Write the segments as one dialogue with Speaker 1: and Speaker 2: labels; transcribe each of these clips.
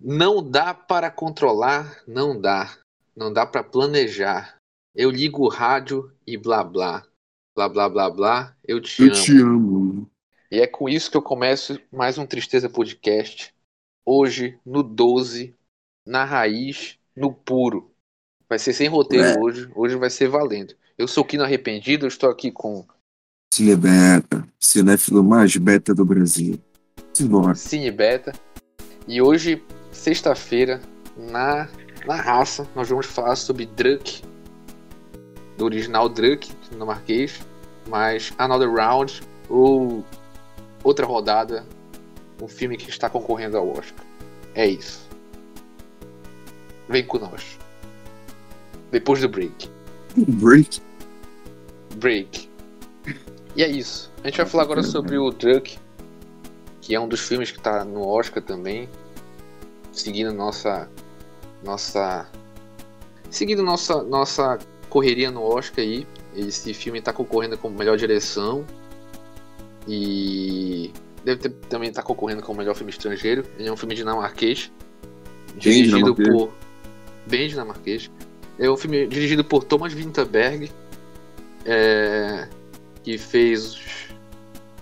Speaker 1: Não dá para controlar, não dá. Não dá para planejar. Eu ligo o rádio e blá blá. Blá blá blá blá. Eu te
Speaker 2: Eu
Speaker 1: amo.
Speaker 2: te amo.
Speaker 1: E é com isso que eu começo mais um Tristeza Podcast. Hoje, no 12, na raiz, no puro. Vai ser sem roteiro
Speaker 2: É.
Speaker 1: hoje. Hoje vai ser valendo. Eu sou o Kino Arrependido, eu estou aqui com
Speaker 2: Cinebeta, cinéfilo mais beta do Brasil. Simbora.
Speaker 1: Cine Beta. E hoje, sexta-feira, na, na raça, nós vamos falar sobre Druk. Do original Druk, dinamarquês. Mas Another Round, ou outra rodada, um filme que está concorrendo ao Oscar. É isso. Vem com nós. Depois do break.
Speaker 2: Break.
Speaker 1: Break. E é isso. A gente vai falar agora sobre o Druk, que é um dos filmes que tá no Oscar também. Seguindo nossa. Nossa. Seguindo nossa, nossa correria no Oscar aí. Esse filme tá concorrendo como melhor direção. E. Deve ter, também estar concorrendo como melhor filme estrangeiro. Ele é um filme dinamarquês. Dirigido
Speaker 2: dinamarquês.
Speaker 1: por. Bem dinamarquês. É um filme dirigido por Thomas Winterberg. É, que fez.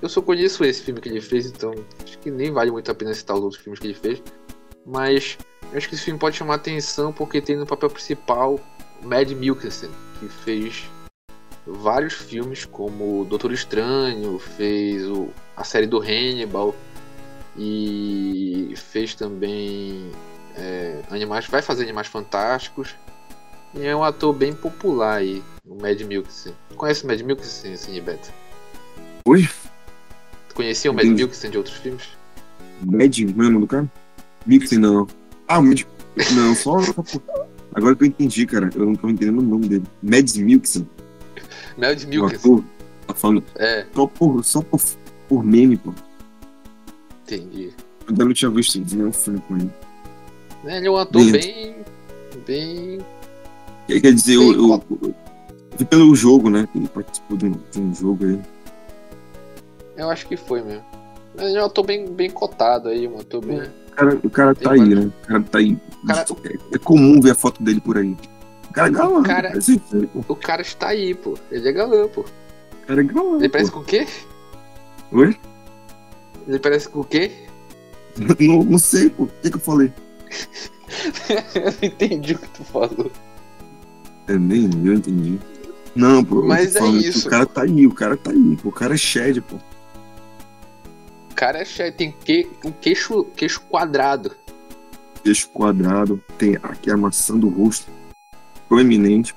Speaker 1: Eu só conheço esse filme que ele fez, então acho que nem vale muito a pena citar os outros filmes que ele fez. Mas eu acho que esse filme pode chamar atenção porque tem no papel principal Mad Mikkelsen, que fez vários filmes como Doutor Estranho, fez o, a série do Hannibal e fez também é, animais, vai fazer Animais Fantásticos. E é um ator bem popular aí, o Mad Mikkelsen. Conhece o Mad Mikkelsen, Cinebeto?
Speaker 2: Oi?
Speaker 1: Tu conhecia o Mad. Mikkelsen de outros filmes?
Speaker 2: Mad, não o nome do cara? Mixen, não. Ah, o Mad. Não, só. Agora que eu entendi, cara. Eu não tô entendendo o nome dele. Mads Mikkelsen.
Speaker 1: Mad
Speaker 2: O
Speaker 1: Mikkelsen.
Speaker 2: ator. Tá falando
Speaker 1: É,
Speaker 2: só por, só por, por meme, pô.
Speaker 1: entendi.
Speaker 2: Eu ainda não tinha visto nenhum filme com ele.
Speaker 1: Ele é um ator
Speaker 2: Lindo.
Speaker 1: bem. bem.
Speaker 2: Quer dizer, eu,
Speaker 1: Sim,
Speaker 2: eu, eu vi pelo jogo, né? Ele participou de um, de um jogo aí.
Speaker 1: Eu acho que foi mesmo. Mas é um ator bem, bem cotado aí, um ator bem.
Speaker 2: O cara, o cara tá
Speaker 1: Tem
Speaker 2: aí, né? O cara tá aí.
Speaker 1: Cara-
Speaker 2: É, é comum ver a foto dele por aí. O cara é galã.
Speaker 1: cara-
Speaker 2: parece feio, pô.
Speaker 1: O cara está aí, pô. Ele é galã, pô.
Speaker 2: O cara é galã.
Speaker 1: Ele parece
Speaker 2: pô.
Speaker 1: com o quê?
Speaker 2: Oi?
Speaker 1: Ele parece com o quê?
Speaker 2: Não, não sei, pô. O que, que eu falei?
Speaker 1: eu não entendi o que tu falou.
Speaker 2: É, nem eu entendi. Não, pô. tô
Speaker 1: Mas é isso,
Speaker 2: O cara tá aí, o cara tá aí, pô. O cara é shed, pô.
Speaker 1: O cara é tem que, um queixo, queixo quadrado.
Speaker 2: Queixo quadrado, tem aqui a maçã do rosto. Proeminente.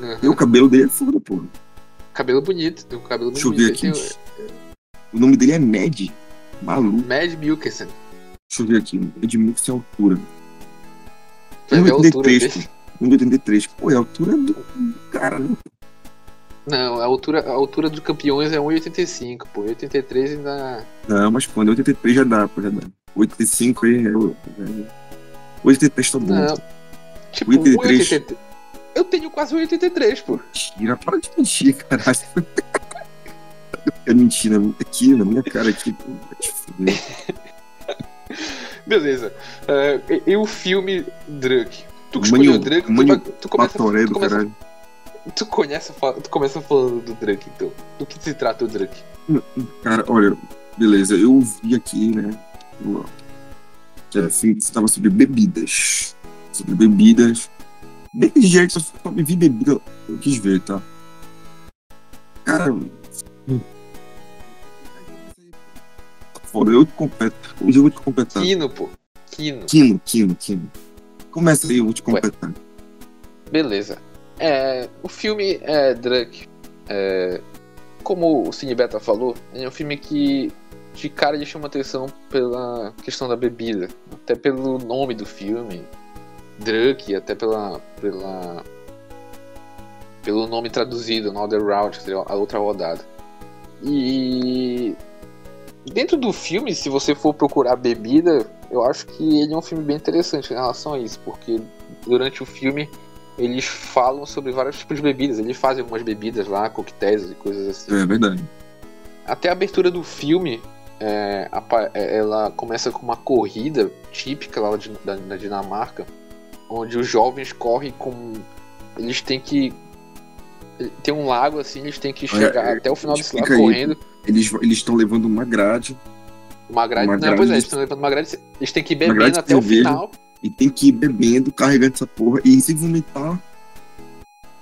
Speaker 1: Uhum.
Speaker 2: E o cabelo dele é foda, pô.
Speaker 1: Cabelo bonito, tem um cabelo
Speaker 2: Deixa eu
Speaker 1: bonito.
Speaker 2: ver aqui.
Speaker 1: Tem
Speaker 2: O nome dele é Mad. Maluco.
Speaker 1: Mad Mikkelsen.
Speaker 2: Deixa eu ver aqui. Mad Mix é altura.
Speaker 1: Vai ver a altura
Speaker 2: 1,83,
Speaker 1: dele.
Speaker 2: pô. 1,83. Pô, é a altura do cara, né?
Speaker 1: Não, a altura, a altura dos campeões é 1,85, pô. 83 ainda.
Speaker 2: Não, mas quando é 83 já dá, pô, já dá. 85 aí é. o- é- 83 tá bom.
Speaker 1: Não. Tipo,
Speaker 2: 1,83.
Speaker 1: 1,83. Eu tenho quase 1,83, pô.
Speaker 2: Mentira, para de mentir, caralho. É mentira, aqui na minha cara aqui, pô.
Speaker 1: Beleza. É, e, e o filme Druk? Tu que escolheu o Druk, tu, tu começa, tu,
Speaker 2: do
Speaker 1: começa. Tu, conhece, tu começa falando do Druk, então. Do que se trata o Druk?
Speaker 2: Cara, olha, beleza, eu vi aqui, né? o- Que era assim, que estava sobre bebidas. Sobre bebidas. Bem de jeito, só só me vi bebida, eu quis ver, tá? Cara. hum. Foda, eu te completo. Hoje eu vou te completar.
Speaker 1: Kino, pô. Kino.
Speaker 2: Quino, Quino, Quino. Começa aí, eu vou te completar.
Speaker 1: Beleza. É, o filme é Druk. É, como o Cine Beta falou, é um filme que de cara ele chama atenção pela questão da bebida. Até pelo nome do filme. Druk, até pela. pela pelo nome traduzido, Another seria a outra rodada. E dentro do filme, se você for procurar bebida, eu acho que ele é um filme bem interessante em relação a isso, porque durante o filme eles falam sobre vários tipos de bebidas, eles fazem algumas bebidas lá, coquetéis e coisas assim.
Speaker 2: É verdade.
Speaker 1: Até a abertura do filme, é, é, ela começa com uma corrida típica lá de, da, da Dinamarca, onde os jovens correm com. Eles têm que. Tem um lago assim, eles têm que chegar
Speaker 2: é,
Speaker 1: até o final desse lago
Speaker 2: aí.
Speaker 1: correndo.
Speaker 2: Eles estão levando uma grade
Speaker 1: Uma grade.
Speaker 2: Uma
Speaker 1: não,
Speaker 2: grade
Speaker 1: pois é, eles estão levando uma grade. Eles têm que ir bebendo até o final.
Speaker 2: E tem que ir bebendo, carregando essa porra e se vomitar.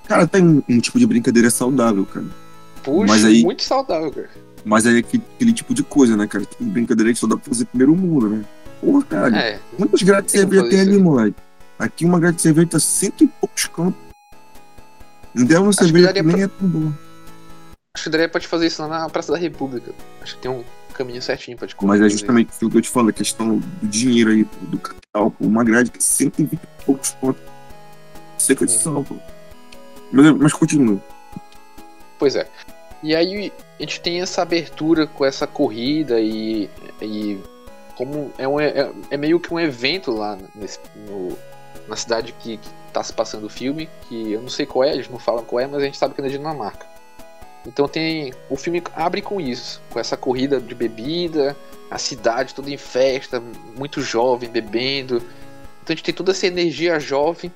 Speaker 2: Cara, tem um, um tipo de brincadeira saudável, cara.
Speaker 1: Puxa,
Speaker 2: Mas aí-
Speaker 1: muito saudável, cara.
Speaker 2: Mas aí é aquele, aquele tipo de coisa, né, cara? Tem brincadeira que só dá pra fazer primeiro mundo, né? Porra, cara.
Speaker 1: É,
Speaker 2: Quantas grades de cerveja tem ali,
Speaker 1: aí.
Speaker 2: moleque? Aqui uma grade de cerveja tá cento e poucos campos. Ainda é uma
Speaker 1: que
Speaker 2: cerveja que,
Speaker 1: daria
Speaker 2: nem
Speaker 1: pra-
Speaker 2: é tão boa.
Speaker 1: acho que daria pra te fazer isso lá na Praça da República. Acho que tem um caminho certinho pra te.
Speaker 2: Mas é justamente aquilo que eu te falo, a questão do dinheiro aí, do capital. Uma grade que é 120 e poucos pontos. Seca de sal, pô. Mas, mas continua.
Speaker 1: Pois é. E aí a gente tem essa abertura com essa corrida e, e como é, um, é, é meio que um evento lá nesse, no- na cidade que, que tá se passando o filme, que eu não sei qual é, eles não falam qual é, mas a gente sabe que é na Dinamarca. Então tem. O filme abre com isso, com essa corrida de bebida, a cidade toda em festa, muito jovem bebendo. Então a gente tem toda essa energia jovem.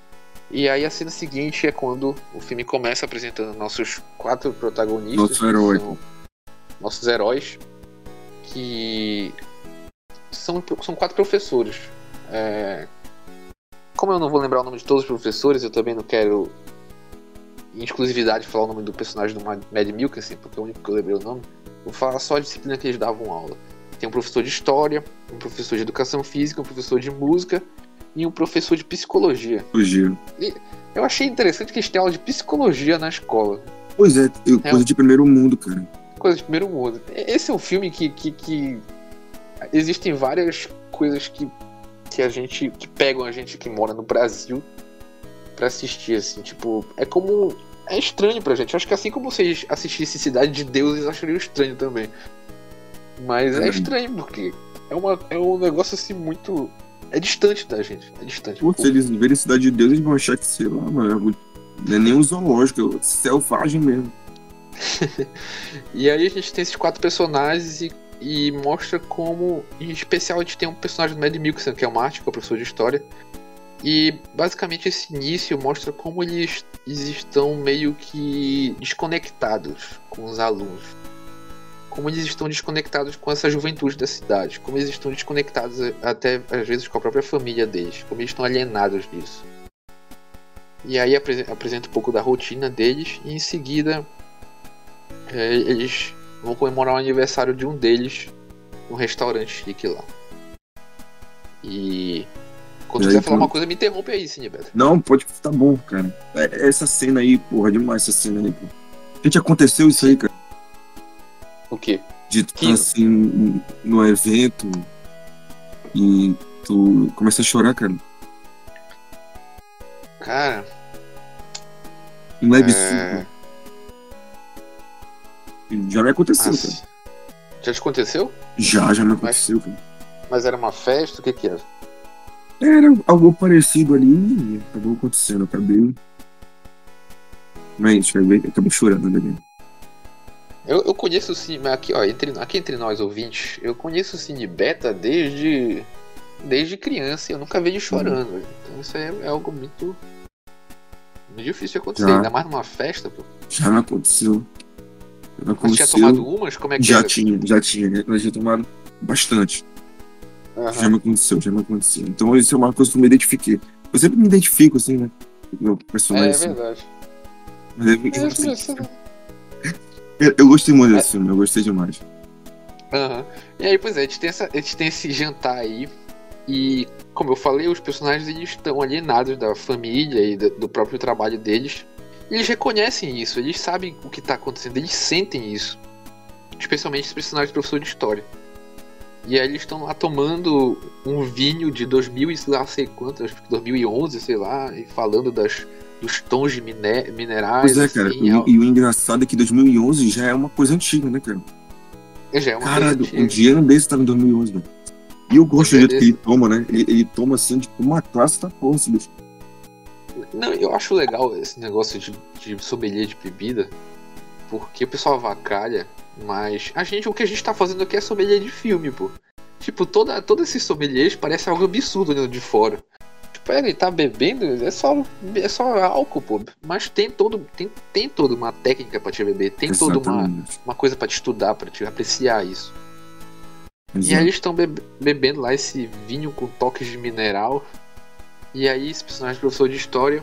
Speaker 1: E aí a cena seguinte é quando o filme começa apresentando nossos quatro protagonistas.
Speaker 2: Nosso herói.
Speaker 1: nossos heróis. Que são, são quatro professores. É, Como eu não vou lembrar o nome de todos os professores, eu também não quero exclusividade falar o nome do personagem do Mad Milkinson, porque é o único que eu lembrei o nome. Vou falar só a disciplina que eles davam aula. Tem um professor de história, um professor de educação física, um professor de música e um professor de psicologia.
Speaker 2: Fugiu.
Speaker 1: Eu achei interessante que eles têm aula de psicologia na escola.
Speaker 2: Pois é, eu-
Speaker 1: É.
Speaker 2: coisa de primeiro mundo, cara.
Speaker 1: Coisa de primeiro mundo. Esse é um filme que, que, que existem várias coisas que, que a gente. que pegam a gente que mora no Brasil pra assistir, assim, tipo, é como. É estranho pra gente. Eu acho que assim como vocês assistissem Cidade de Deus, eles achariam estranho também. Mas é
Speaker 2: É.
Speaker 1: estranho porque é, uma, é um negócio assim muito. É distante da gente. É distante.
Speaker 2: Pô, se eles verem Cidade de Deus, eles vão achar que, sei lá, mano, não é nem um zoológico, é selvagem mesmo.
Speaker 1: E aí a gente tem esses quatro personagens e, e mostra como, em especial, a gente tem um personagem do Mad Milkson, que é o Martin, que é o professor de história. E basicamente esse início mostra como eles, eles estão meio que desconectados com os alunos. Como eles estão desconectados com essa juventude da cidade. Como eles estão desconectados até às vezes com a própria família deles. Como eles estão alienados disso. E aí apresen- apresenta um pouco da rotina deles e em seguida é, eles vão comemorar o aniversário de um deles num restaurante chique lá. E. Quando quiser
Speaker 2: aí,
Speaker 1: falar
Speaker 2: quando-
Speaker 1: uma coisa, me interrompe aí, Sinibeto.
Speaker 2: Não, pode, tá bom, cara. É- Essa cena aí, porra, demais essa cena aí, pô. Gente, aconteceu isso aí, cara.
Speaker 1: O quê?
Speaker 2: De tu
Speaker 1: Que-
Speaker 2: tá assim no evento e tu começa a chorar, cara.
Speaker 1: Cara,
Speaker 2: Um leve
Speaker 1: É.
Speaker 2: suco. Já me aconteceu,
Speaker 1: ah,
Speaker 2: cara.
Speaker 1: já te aconteceu?
Speaker 2: Já, já me aconteceu, cara.
Speaker 1: Mas era uma festa? O que que era?
Speaker 2: Era algo parecido ali e acabou acontecendo. Acabei. Mas acabei, acabei chorando né?
Speaker 1: Eu, eu conheço o Cine. Aqui, ó, entre, aqui entre nós ouvintes, eu conheço o Cine Beta desde. Desde criança e eu nunca vi ele chorando. velho. Então isso aí é algo muito. Muito difícil de acontecer,
Speaker 2: Já.
Speaker 1: ainda mais numa festa, pô.
Speaker 2: Já aconteceu. Já me
Speaker 1: Mas tinha
Speaker 2: aconteceu.
Speaker 1: tomado umas? Como é que
Speaker 2: Já
Speaker 1: era?
Speaker 2: tinha, já tinha. né? Eu já tomado bastante.
Speaker 1: Aham.
Speaker 2: Já me aconteceu, já me aconteceu. Então isso é uma coisa que eu me identifiquei. Eu sempre me identifico, assim, né? Meu
Speaker 1: É,
Speaker 2: personagem.
Speaker 1: é
Speaker 2: assim.
Speaker 1: verdade.
Speaker 2: Mas eu,
Speaker 1: É,
Speaker 2: assim, eu- eu gostei muito
Speaker 1: É.
Speaker 2: desse filme, eu gostei demais.
Speaker 1: Aham. E aí, pois é, a gente, tem essa, a gente tem esse jantar aí. E, como eu falei, os personagens eles estão alienados da família e da- do próprio trabalho deles. E eles reconhecem isso, eles sabem o que está acontecendo, eles sentem isso. Especialmente os personagens do professor de história. E aí eles estão lá tomando um vinho de 2000 e sei lá sei quanto, acho que 2011, sei lá, e falando das, dos tons de miné- minerais.
Speaker 2: Pois é, cara.
Speaker 1: assim,
Speaker 2: E, o engraçado é que 2011 já é uma coisa antiga, né, cara?
Speaker 1: já é uma coisa
Speaker 2: Caralho,
Speaker 1: antiga.
Speaker 2: um dia desse tava em 2011, velho. E eu gosto do jeito que ele toma, né? Ele, ele toma assim, tipo, uma classe da porra, esse bicho.
Speaker 1: Não, eu acho legal esse negócio de, de sommelier de bebida, porque o pessoal avacalha, mas a gente, o que a gente tá fazendo aqui é sommelier de filme, pô. Tipo, toda, todos esses sommeliers parece algo absurdo olhando de fora. Tipo, ele tá bebendo, é só, é só álcool, pô. Mas tem todo, tem, tem toda uma técnica pra te beber, tem toda uma, uma coisa pra te estudar, pra te apreciar isso. Exato. E aí eles estão bebe bebendo lá esse vinho com toques de mineral. E aí esse personagem professor de história,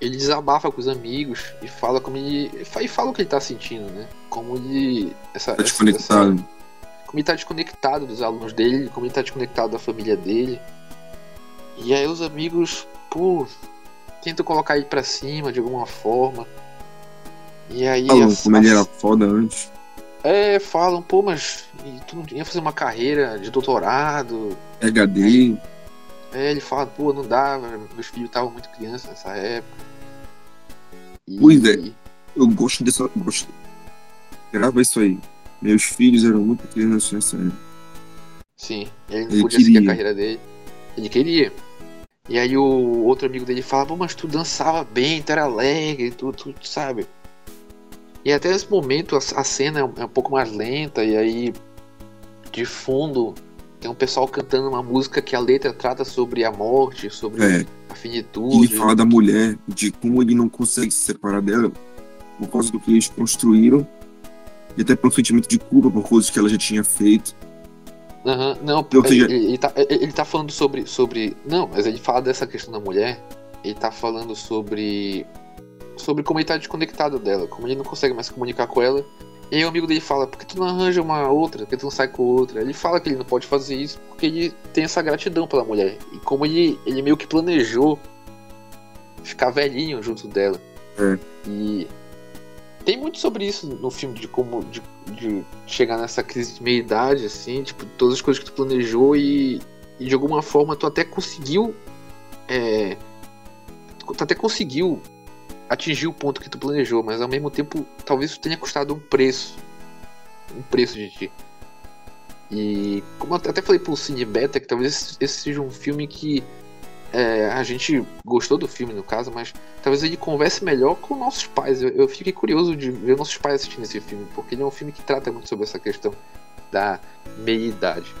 Speaker 1: ele desabafa com os amigos e fala como ele. E fala o que ele tá sentindo, né? Como ele. Essa,
Speaker 2: tá desconectado. Essa,
Speaker 1: como ele tá desconectado dos alunos dele, como ele tá desconectado da família dele. E aí os amigos, pô, tentam colocar ele pra cima de alguma forma. E aí.
Speaker 2: Falam como ele era foda antes.
Speaker 1: É, falam, pô, mas tu não ia fazer uma carreira de doutorado?
Speaker 2: HD.
Speaker 1: É, ele fala, pô, não dava, meus filhos estavam muito crianças nessa época.
Speaker 2: E... Pois é, eu gosto dessa. Gosto. Grava isso aí. Meus filhos eram muito crianças nessa época.
Speaker 1: Sim, ele não ele podia queria. seguir a carreira dele. Ele queria. E aí o outro amigo dele fala, pô, mas tu dançava bem, tu era alegre, tu, tu sabe. E até esse momento a, a cena é um, é um pouco mais lenta, e aí de fundo tem um pessoal cantando uma música que a letra trata sobre a morte, sobre é. a finitude.
Speaker 2: Ele fala da mulher, de como ele não consegue se separar dela por causa do que eles construíram e até pelo sentimento de culpa por coisas que ela já tinha feito.
Speaker 1: Uhum, não, ele, seja... ele, ele, tá, ele tá falando sobre, sobre. Não, mas ele fala dessa questão da mulher. Ele tá falando sobre. Sobre como ele tá desconectado dela, como ele não consegue mais comunicar com ela. E aí o amigo dele fala, por que tu não arranja uma outra? Por que tu não sai com outra? Ele fala que ele não pode fazer isso porque ele tem essa gratidão pela mulher. E como ele, ele meio que planejou ficar velhinho junto dela.
Speaker 2: É.
Speaker 1: E tem muito sobre isso no filme, de como de, de chegar nessa crise de meia-idade, assim, tipo, todas as coisas que tu planejou e, e de alguma forma tu até conseguiu. É, tu até conseguiu atingir o ponto que tu planejou, mas ao mesmo tempo talvez isso tenha custado um preço. Um preço de ti. E como eu até falei pro Cine Beta, que talvez esse seja um filme que é, a gente gostou do filme, no caso, mas talvez ele converse melhor com nossos pais. Eu, eu, fiquei curioso de ver nossos pais assistindo esse filme, porque ele é um filme que trata muito sobre essa questão da meia-idade.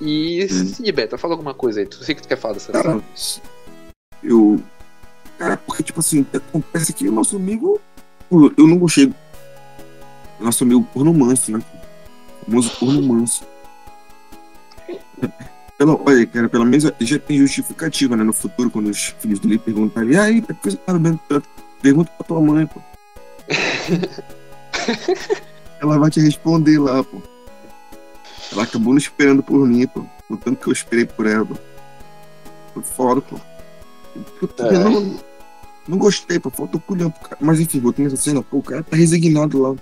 Speaker 1: E, hum. sim, Beta, fala alguma coisa aí. Tu sei que tu quer falar dessa
Speaker 2: Cara, eu. Cara, porque, tipo assim, acontece que o nosso amigo. Eu não gostei. Nosso amigo porno manso, né? O famoso porno manso. Pelo, olha, cara, pelo menos já tem justificativa, né? No futuro, quando os filhos dele perguntarem, e aí, por que você tá bebendo tanto? Pergunta pra tua mãe, pô. Ela vai te responder lá, pô. Ela acabou não esperando por mim, pô. O tanto que eu esperei por ela, pô. Foi foda, pô. Eu é. não, não gostei, pô. Falta o culhão pro cara. Mas enfim, voltando essa cena, pô, o cara tá resignado lá. O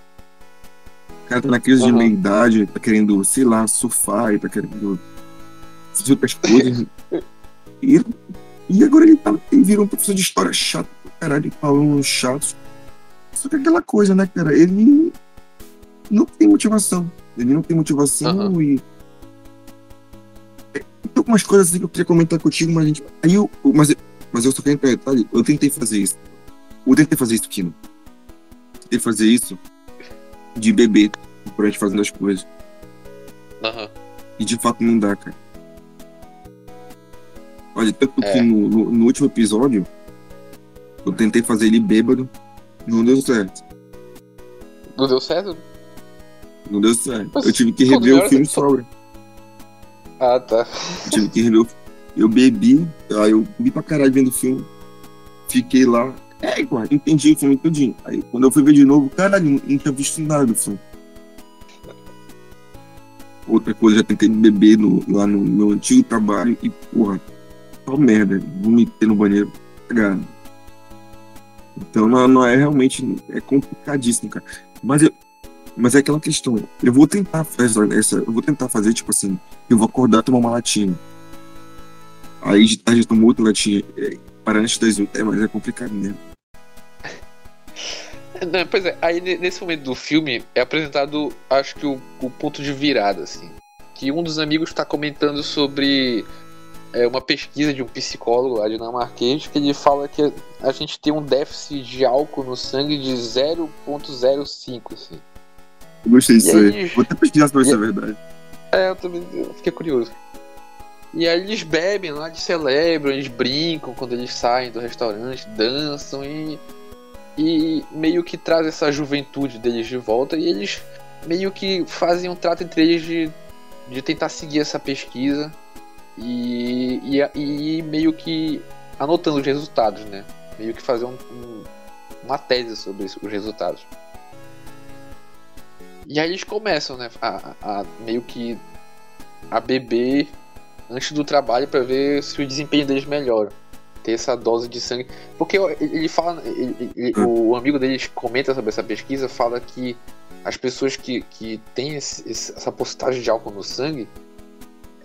Speaker 2: cara tá na crise uhum. de meia-idade, tá querendo, sei lá, surfar, e tá querendo fazer outras coisas. e, e agora ele, tá, ele virou um professor de história chato caralho, falando chatos. Só que é aquela coisa, né, cara? Ele não tem motivação. Ele não tem motivação uhum. e. Tem algumas coisas assim que eu queria comentar contigo, mas a gente. Aí eu. Mas, mas eu só quero entrar detalhe, eu tentei fazer isso. Eu tentei fazer isso, Kino. Tentei fazer isso de bebê, por a gente fazendo as coisas.
Speaker 1: Uhum.
Speaker 2: E de fato não dá, cara. Olha, tanto é. que no, no, no, último episódio, eu tentei fazer ele bêbado, não deu certo.
Speaker 1: Não deu certo?
Speaker 2: Não deu certo. Mas eu tive que rever o filme sobra.
Speaker 1: Ah, tá.
Speaker 2: Eu tive que rever o Eu bebi, aí eu bebi pra caralho vendo o filme. Fiquei lá. É, igual, entendi o filme todinho. Aí quando eu fui ver de novo, caralho, não tinha visto nada do filme. Outra coisa, já tentei beber no, lá no meu antigo trabalho e, porra, só merda. Vomitei no banheiro. Cagado. Então não, não, é realmente. É complicadíssimo, cara. Mas, eu, mas é aquela questão. Eu vou tentar fazer essa. Eu vou tentar fazer, tipo assim, eu vou acordar tomar uma latinha. Aí de tarde eu tomo outra latinha. É, para antes das é, mas é complicado mesmo.
Speaker 1: Não, pois é, aí nesse momento do filme é apresentado, acho que o, o ponto de virada, assim. Que um dos amigos está comentando sobre é uma pesquisa de um psicólogo lá dinamarquês que ele fala que a gente tem um déficit de álcool no sangue de 0,05, assim.
Speaker 2: Eu gostei disso aí. aí. Vou até pesquisar ver se é verdade.
Speaker 1: É, eu também eu fiquei curioso. E aí eles bebem lá, eles celebram, eles brincam quando eles saem do restaurante, dançam e. E meio que traz essa juventude deles de volta e eles meio que fazem um trato entre eles de, de tentar seguir essa pesquisa e, e, e meio que anotando os resultados, né? Meio que fazer um, um, uma tese sobre os resultados. E aí eles começam, né, a, a meio que a beber antes do trabalho para ver se o desempenho deles melhora. Ter essa dose de sangue. Porque ele fala. Ele, ele, o amigo deles comenta sobre essa pesquisa, fala que as pessoas que, que têm esse, essa postagem de álcool no sangue,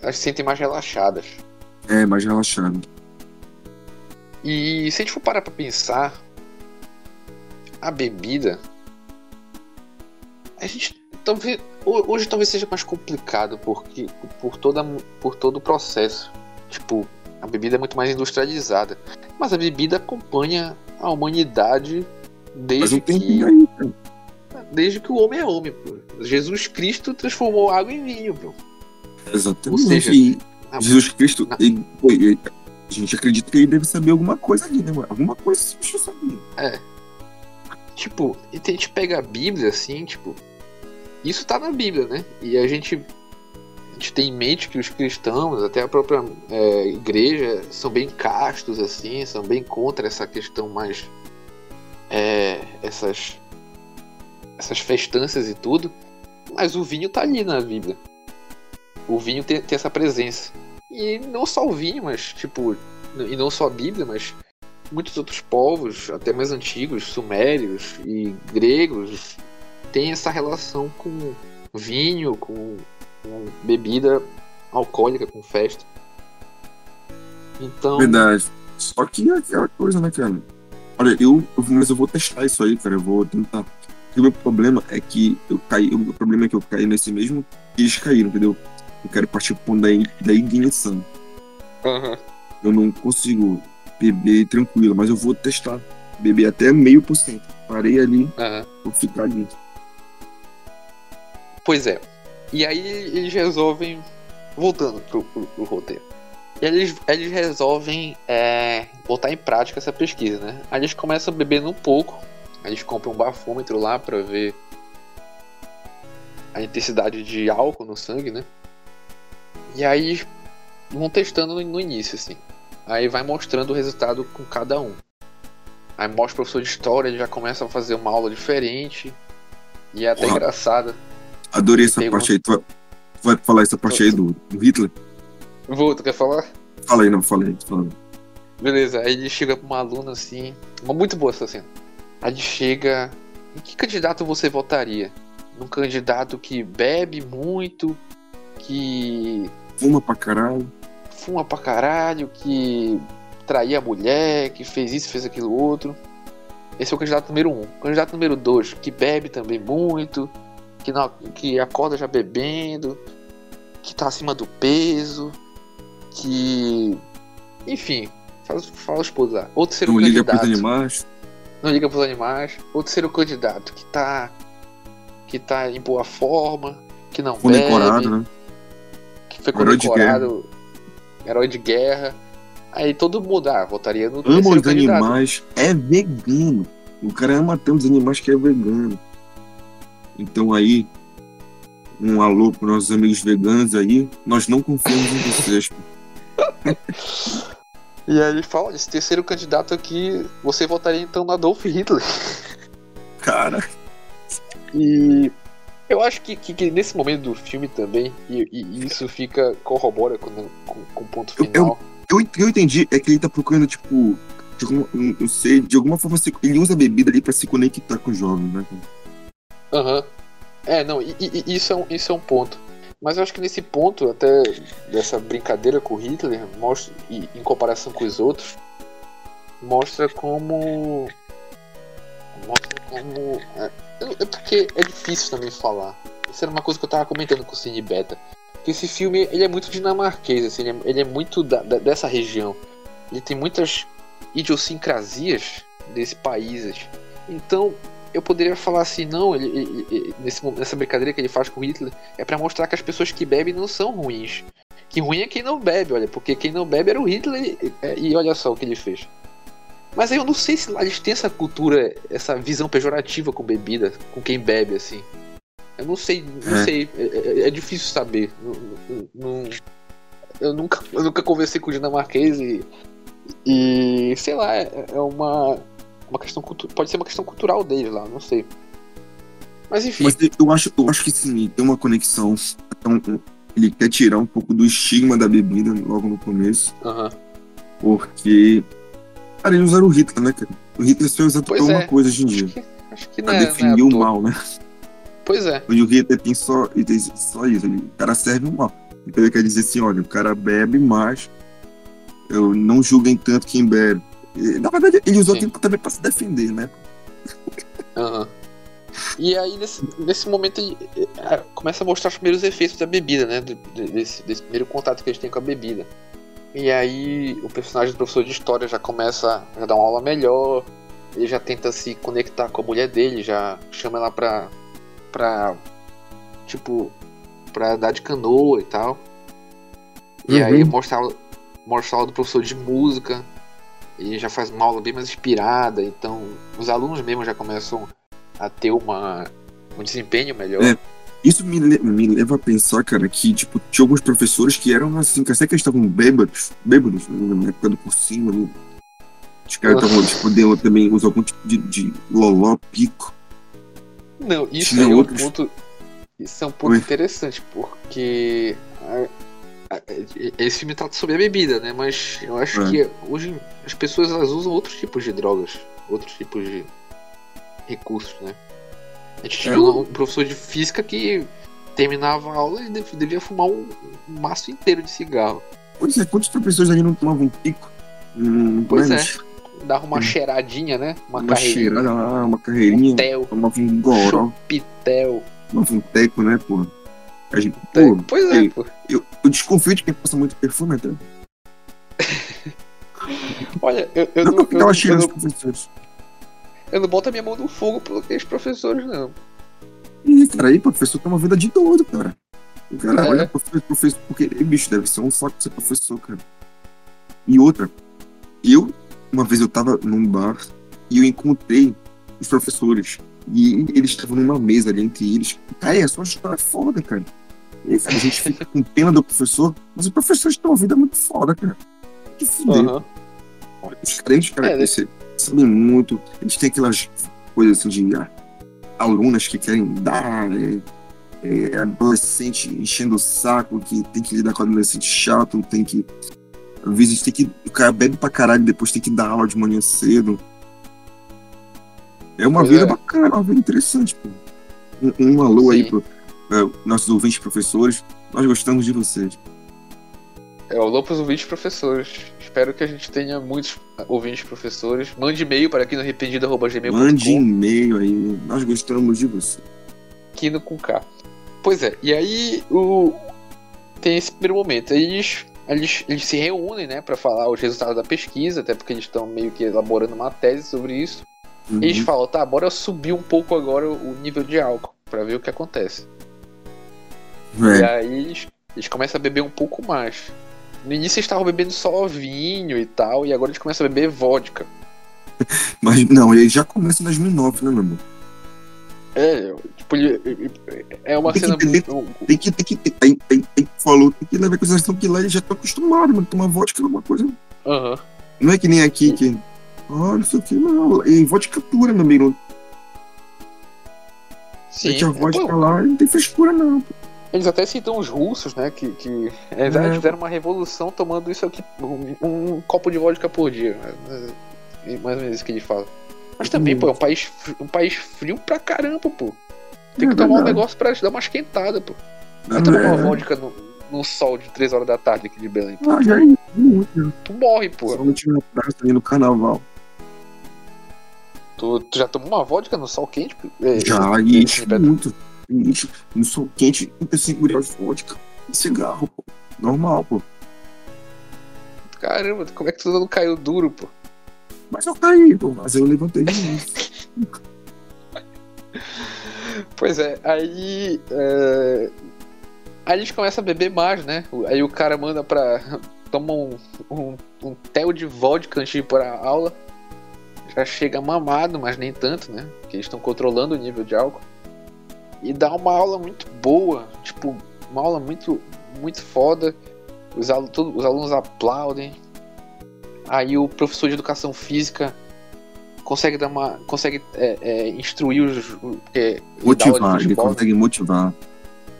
Speaker 1: elas se sentem mais relaxadas.
Speaker 2: É, mais relaxado.
Speaker 1: E se a gente for parar pra pensar, a bebida. A gente. Talvez, hoje talvez seja mais complicado porque por, toda, por todo o processo. Tipo, a bebida é muito mais industrializada. Mas a bebida acompanha a humanidade desde que. Aí, desde que o homem é homem, pô. Jesus Cristo transformou água em vinho, pô.
Speaker 2: Exatamente. Ou seja, e Jesus Cristo, na... ele, ele, a gente acredita que ele deve saber alguma coisa ali, né? Alguma coisa esse bicho sabia.
Speaker 1: É. Tipo, e a gente pega a Bíblia assim, tipo. Isso tá na Bíblia, né? E a gente, a gente tem em mente que os cristãos, até a própria é, igreja, são bem castos, assim, são bem contra essa questão mais. É, essas. essas festanças e tudo. Mas o vinho tá ali na Bíblia. O vinho tem, essa presença. E não só o vinho, mas, tipo, e não só a Bíblia, mas muitos outros povos, até mais antigos, sumérios e gregos, têm essa relação com vinho, com, com bebida alcoólica, com festa. Então.
Speaker 2: Verdade. Só que é aquela coisa, né, cara? Olha, eu, mas eu vou testar isso aí, cara. Eu vou tentar. o meu problema é que eu caí. O problema é que eu caí nesse mesmo que eles caíram, entendeu? Eu quero partir pro ponto da, da ignição.
Speaker 1: Uhum.
Speaker 2: Eu não consigo beber tranquilo, mas eu vou testar. Beber até meio por cento. Parei ali,
Speaker 1: uhum.
Speaker 2: vou ficar ali.
Speaker 1: Pois é. E aí eles resolvem. Voltando pro, pro, pro roteiro. Eles, eles resolvem é, botar em prática essa pesquisa, né? Aí eles começam bebendo um pouco. Eles compram um bafômetro lá para ver a intensidade de álcool no sangue, né? E aí vão testando no início, assim. Aí vai mostrando o resultado com cada um. Aí mostra o professor de história, ele já começa a fazer uma aula diferente. E é até engraçada.
Speaker 2: Adorei essa parte aí. Tu vai, tu vai, falar essa parte aí do, do Hitler?
Speaker 1: Vou, tu quer falar?
Speaker 2: Fala aí, não, fala aí, falando.
Speaker 1: Beleza, aí ele chega pra uma aluna assim. Uma muito boa essa cena. Aí ele chega. Em que candidato você votaria? Num candidato que bebe muito, que
Speaker 2: fuma pra caralho.
Speaker 1: Fuma pra caralho, que traía a mulher, que fez isso, fez aquilo outro. Esse é o candidato número um. O candidato número dois, que bebe também muito, que, não, que acorda já bebendo, que tá acima do peso, que. Enfim, faz, fala pulos lá. Outro ser
Speaker 2: não
Speaker 1: o
Speaker 2: liga
Speaker 1: candidato.
Speaker 2: Pros animais.
Speaker 1: Não liga pros animais. Outro ser o candidato que tá. que tá em boa forma, que não
Speaker 2: Condecorado,
Speaker 1: bebe.
Speaker 2: né?
Speaker 1: Foi condecorado herói de guerra. Aí todo mundo, ah, votaria no Ama
Speaker 2: os animais, é vegano. O cara ama tanto os animais que é vegano. Então aí, um alô para nossos amigos veganos aí, nós não confiamos em vocês.
Speaker 1: e aí ele fala, esse terceiro candidato aqui, você votaria então no Adolf Hitler.
Speaker 2: Cara.
Speaker 1: E eu acho que, que, que, nesse momento do filme também, e, e isso fica, corrobora com, com, com o ponto final.
Speaker 2: Eu, eu, eu, entendi, é que ele tá procurando, tipo, de alguma, não sei, de alguma forma ele usa a bebida ali pra se conectar com o jovem, né?
Speaker 1: Aham. Uhum. É, não, e, e, isso, é um, isso é um ponto. Mas eu acho que nesse ponto, até dessa brincadeira com Hitler, mostra, e, em comparação com os outros, mostra como. Mostra como. É, é porque é difícil também falar. Isso era uma coisa que eu tava comentando com o Cine Beta. Que esse filme ele é muito dinamarquês, assim, ele, é, ele é muito da, da, dessa região. Ele tem muitas idiosincrasias desse país. Então, eu poderia falar assim, não, ele, ele- ele- nesse, nessa brincadeira que ele faz com Hitler, é pra mostrar que as pessoas que bebem não são ruins. Que ruim é quem não bebe, olha, porque quem não bebe era o Hitler e, e olha só o que ele fez. Mas aí eu não sei se lá eles têm essa cultura, essa visão pejorativa com bebida, com quem bebe, assim. Eu não sei, não
Speaker 2: É.
Speaker 1: sei, é, é- é difícil saber. Não- não- eu, nunca, eu nunca conversei com o dinamarquês e, e sei lá, é, é uma, uma questão pode ser uma questão cultural deles lá, não sei. Mas enfim,
Speaker 2: Mas eu acho, eu acho que sim, tem uma conexão. Então, ele quer tirar um pouco do estigma da bebida logo no começo,
Speaker 1: aham.
Speaker 2: porque. Cara, eles usaram o Hitler, né, cara? O Hitler só usa pra uma
Speaker 1: é.
Speaker 2: coisa hoje em
Speaker 1: acho
Speaker 2: dia.
Speaker 1: que, acho que não
Speaker 2: Pra
Speaker 1: é, não é
Speaker 2: definir o mal, né?
Speaker 1: Pois é,
Speaker 2: Onde o Hitler tem só, ele tem só isso. Ele, o cara serve o mal. Então ele quer dizer assim: olha, o cara bebe, mas eu não julguem tanto quem bebe. E, na verdade, ele usou
Speaker 1: Sim.
Speaker 2: aquilo também pra se defender, né?
Speaker 1: Aham. E aí, nesse, nesse momento, ele, começa a mostrar os primeiros efeitos da bebida, né? desse, desse primeiro contato que eles têm com a bebida. E aí, o personagem do professor de história já começa a dar uma aula melhor. Ele já tenta se conectar com a mulher dele, já chama ela pra. pra. tipo. pra dar de canoa e tal. E
Speaker 2: Uhum.
Speaker 1: aí, mostra, mostra a aula do professor de música. E já faz uma aula bem mais inspirada. Então, os alunos mesmo já começam a ter uma, um desempenho melhor.
Speaker 2: É. Isso me, me leva a pensar, cara, que, tipo, tinha alguns professores que eram assim, que até que eles estavam bêbados, bêbados, né, na época do cursinho ali. Os caras estavam, tipo, deu também, usam algum tipo de, de loló, pico.
Speaker 1: Não, isso
Speaker 2: Tinha
Speaker 1: é um
Speaker 2: outros.
Speaker 1: ponto. Isso é um ponto
Speaker 2: Oi.
Speaker 1: interessante, porque a- a- esse filme trata sobre a bebida, né? Mas eu acho
Speaker 2: É.
Speaker 1: que hoje as pessoas elas usam outros tipos de drogas, outros tipos de recursos, né? A gente tinha
Speaker 2: É,
Speaker 1: um um professor de física que terminava a aula e dev- devia fumar um, um maço inteiro de cigarro.
Speaker 2: Pois é, quantos professores ali não tomavam pico? Hum,
Speaker 1: Pois é. Dava uma
Speaker 2: Hum.
Speaker 1: cheiradinha, né? Uma,
Speaker 2: Uma
Speaker 1: carreirinha,
Speaker 2: cheirada lá, uma
Speaker 1: um
Speaker 2: carreirinha,
Speaker 1: tel,
Speaker 2: tomava um goró,
Speaker 1: chupitel.
Speaker 2: tomava um teco, né, pô? A gente, pô,
Speaker 1: Pois é,
Speaker 2: ei,
Speaker 1: pô.
Speaker 2: eu, eu desconfio de quem passa muito perfume até.
Speaker 1: Olha, eu, eu
Speaker 2: Eu
Speaker 1: não,
Speaker 2: não
Speaker 1: eu, eu
Speaker 2: professores.
Speaker 1: Eu não boto a minha mão no fogo aqueles professores, não.
Speaker 2: Ih, cara, aí, professor, tem uma vida de doido, cara. O cara,
Speaker 1: É.
Speaker 2: olha, professor, professor, porque, bicho, deve ser um saco ser professor, cara. E outra, eu, uma vez eu tava num bar e eu encontrei os professores. E eles estavam numa mesa ali entre eles. Cara, é só uma história foda, cara. E a gente fica com pena do professor, mas os professores têm uma vida muito foda, cara. Que fuder.
Speaker 1: Aham.
Speaker 2: Olha, Os crentes, cara,
Speaker 1: É, né?
Speaker 2: Eles sabem muito. Eles têm aquelas coisas assim de ah, alunas que querem dar, é, é, adolescente enchendo o saco, que tem que lidar com adolescente chato, tem que. Às vezes tem que. O cara bebe pra caralho, depois tem que dar aula de manhã cedo. É uma
Speaker 1: Pois
Speaker 2: vida
Speaker 1: é.
Speaker 2: bacana, uma vida interessante, pô. Um, um alô aí
Speaker 1: Sim.
Speaker 2: pro é, nossos ouvintes professores. Nós gostamos de vocês.
Speaker 1: É o Lopes ouvintes professores. Espero que a gente tenha muitos ouvintes professores. Mande e-mail para aqui no arrependido.gmail.com.
Speaker 2: Mande e-mail aí. Nós gostamos de você.
Speaker 1: Quino com K. Pois é, e aí o tem esse primeiro momento. Aí Eles, eles, eles se reúnem, né, para falar os resultados da pesquisa, até porque eles estão meio que elaborando uma tese sobre isso.
Speaker 2: Uhum.
Speaker 1: Eles falam, tá, bora subir um pouco agora o nível de álcool para ver o que acontece.
Speaker 2: É.
Speaker 1: E aí eles, eles começam a beber um pouco mais. No início eles estavam bebendo só vinho e tal, e agora eles começam a beber vodka.
Speaker 2: Mas não, ele já começa em 2009, né, meu irmão?
Speaker 1: É, tipo, é uma
Speaker 2: Tem que
Speaker 1: cena
Speaker 2: entender-
Speaker 1: muito.
Speaker 2: Tem que, tem que, tem, aí, aí falou, tem que levar em consideração que lá ele já tá acostumado, mano. Tomar vodka é uma coisa.
Speaker 1: Aham.
Speaker 2: Não é que nem aqui que. Ah, não sei o que, não. E vodka pura, meu amigo.
Speaker 1: Sim.
Speaker 2: Mete a
Speaker 1: Pô,
Speaker 2: vodka lá e não tem frescura, não.
Speaker 1: Eles até citam os russos, né? Que, que eles
Speaker 2: É.
Speaker 1: fizeram uma revolução tomando isso aqui, um, um copo de vodka por dia. né? É mais ou menos isso que eles falam. Mas também,
Speaker 2: Hum.
Speaker 1: pô, é um país, um país frio pra caramba, pô. Tem
Speaker 2: É
Speaker 1: que tomar um
Speaker 2: verdade.
Speaker 1: negócio pra dar uma esquentada, pô. Vai
Speaker 2: Não,
Speaker 1: tomar
Speaker 2: é-
Speaker 1: uma vodka no, no sol de 3 horas da tarde aqui de Belém. Pô.
Speaker 2: Ah, já é muito.
Speaker 1: Tu morre, pô.
Speaker 2: Somente na praça ali no carnaval.
Speaker 1: Tu, tu já tomou uma vodka no sol quente? É,
Speaker 2: Já,
Speaker 1: é,
Speaker 2: e
Speaker 1: é,
Speaker 2: enche
Speaker 1: é,
Speaker 2: muito. No sol quente, 35 graus de vodka. E cigarro, pô. Normal, pô.
Speaker 1: Caramba, como é que tu não caiu duro, pô?
Speaker 2: Mas eu caí, pô. Mas eu levantei de novo.
Speaker 1: Pois é, aí. É... Aí eles começam a beber mais, né? Aí o cara manda pra. Toma um, um, um tel de vodka antes de ir pra aula. Já chega mamado, mas nem tanto, né? Porque eles estão controlando o nível de álcool. E dá uma aula muito boa, tipo, uma aula muito, muito foda. Os, alunos, todos, os alunos aplaudem. Aí o professor de educação física consegue dar uma. consegue é, é, instruir os. É,
Speaker 2: motivar, ele consegue motivar.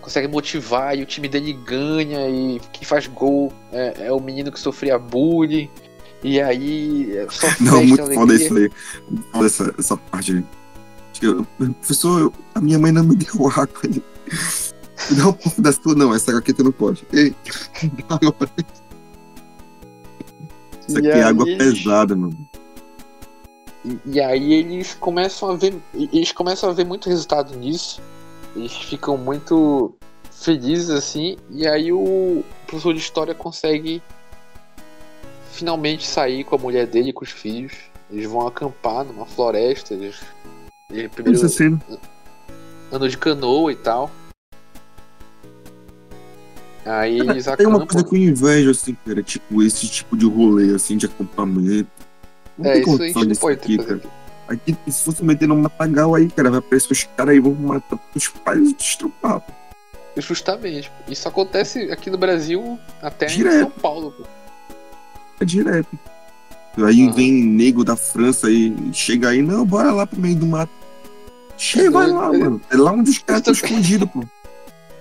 Speaker 1: Consegue motivar e o time dele ganha e quem faz gol é, é o menino que sofria bullying. E aí. É só
Speaker 2: Não, muito alegria. foda isso aí. Foda essa, essa parte. Eu, professor, a minha mãe não me deu água. Dá um pouco da sua, não, essa aqui tu não pode. Ei, dá. Isso aqui é água pesada, mano.
Speaker 1: E, e, aí eles começam a ver. Eles começam a ver muito resultado nisso. Eles ficam muito felizes assim. E aí o professor de história consegue finalmente sair com a mulher dele e com os filhos. Eles vão acampar numa floresta. Eles, eles primeiro ano de canoa e tal. Aí eles
Speaker 2: Tem uma coisa que eu invejo, assim, cara, tipo, esse tipo de rolê, assim, de acampamento.
Speaker 1: Não é, isso a gente não pode aqui, cara.
Speaker 2: Aqui, se você meter no matagal aí, cara, vai aparecer os caras aí vão matar os pais e destrupar.
Speaker 1: Justamente. Isso acontece aqui no Brasil até direto. em São Paulo, pô.
Speaker 2: É direto. Aí uhum. vem nego da França e chega aí, não, bora lá pro meio do mato. Chega, vai lá, mano. É lá onde os caras estão escondidos, pô.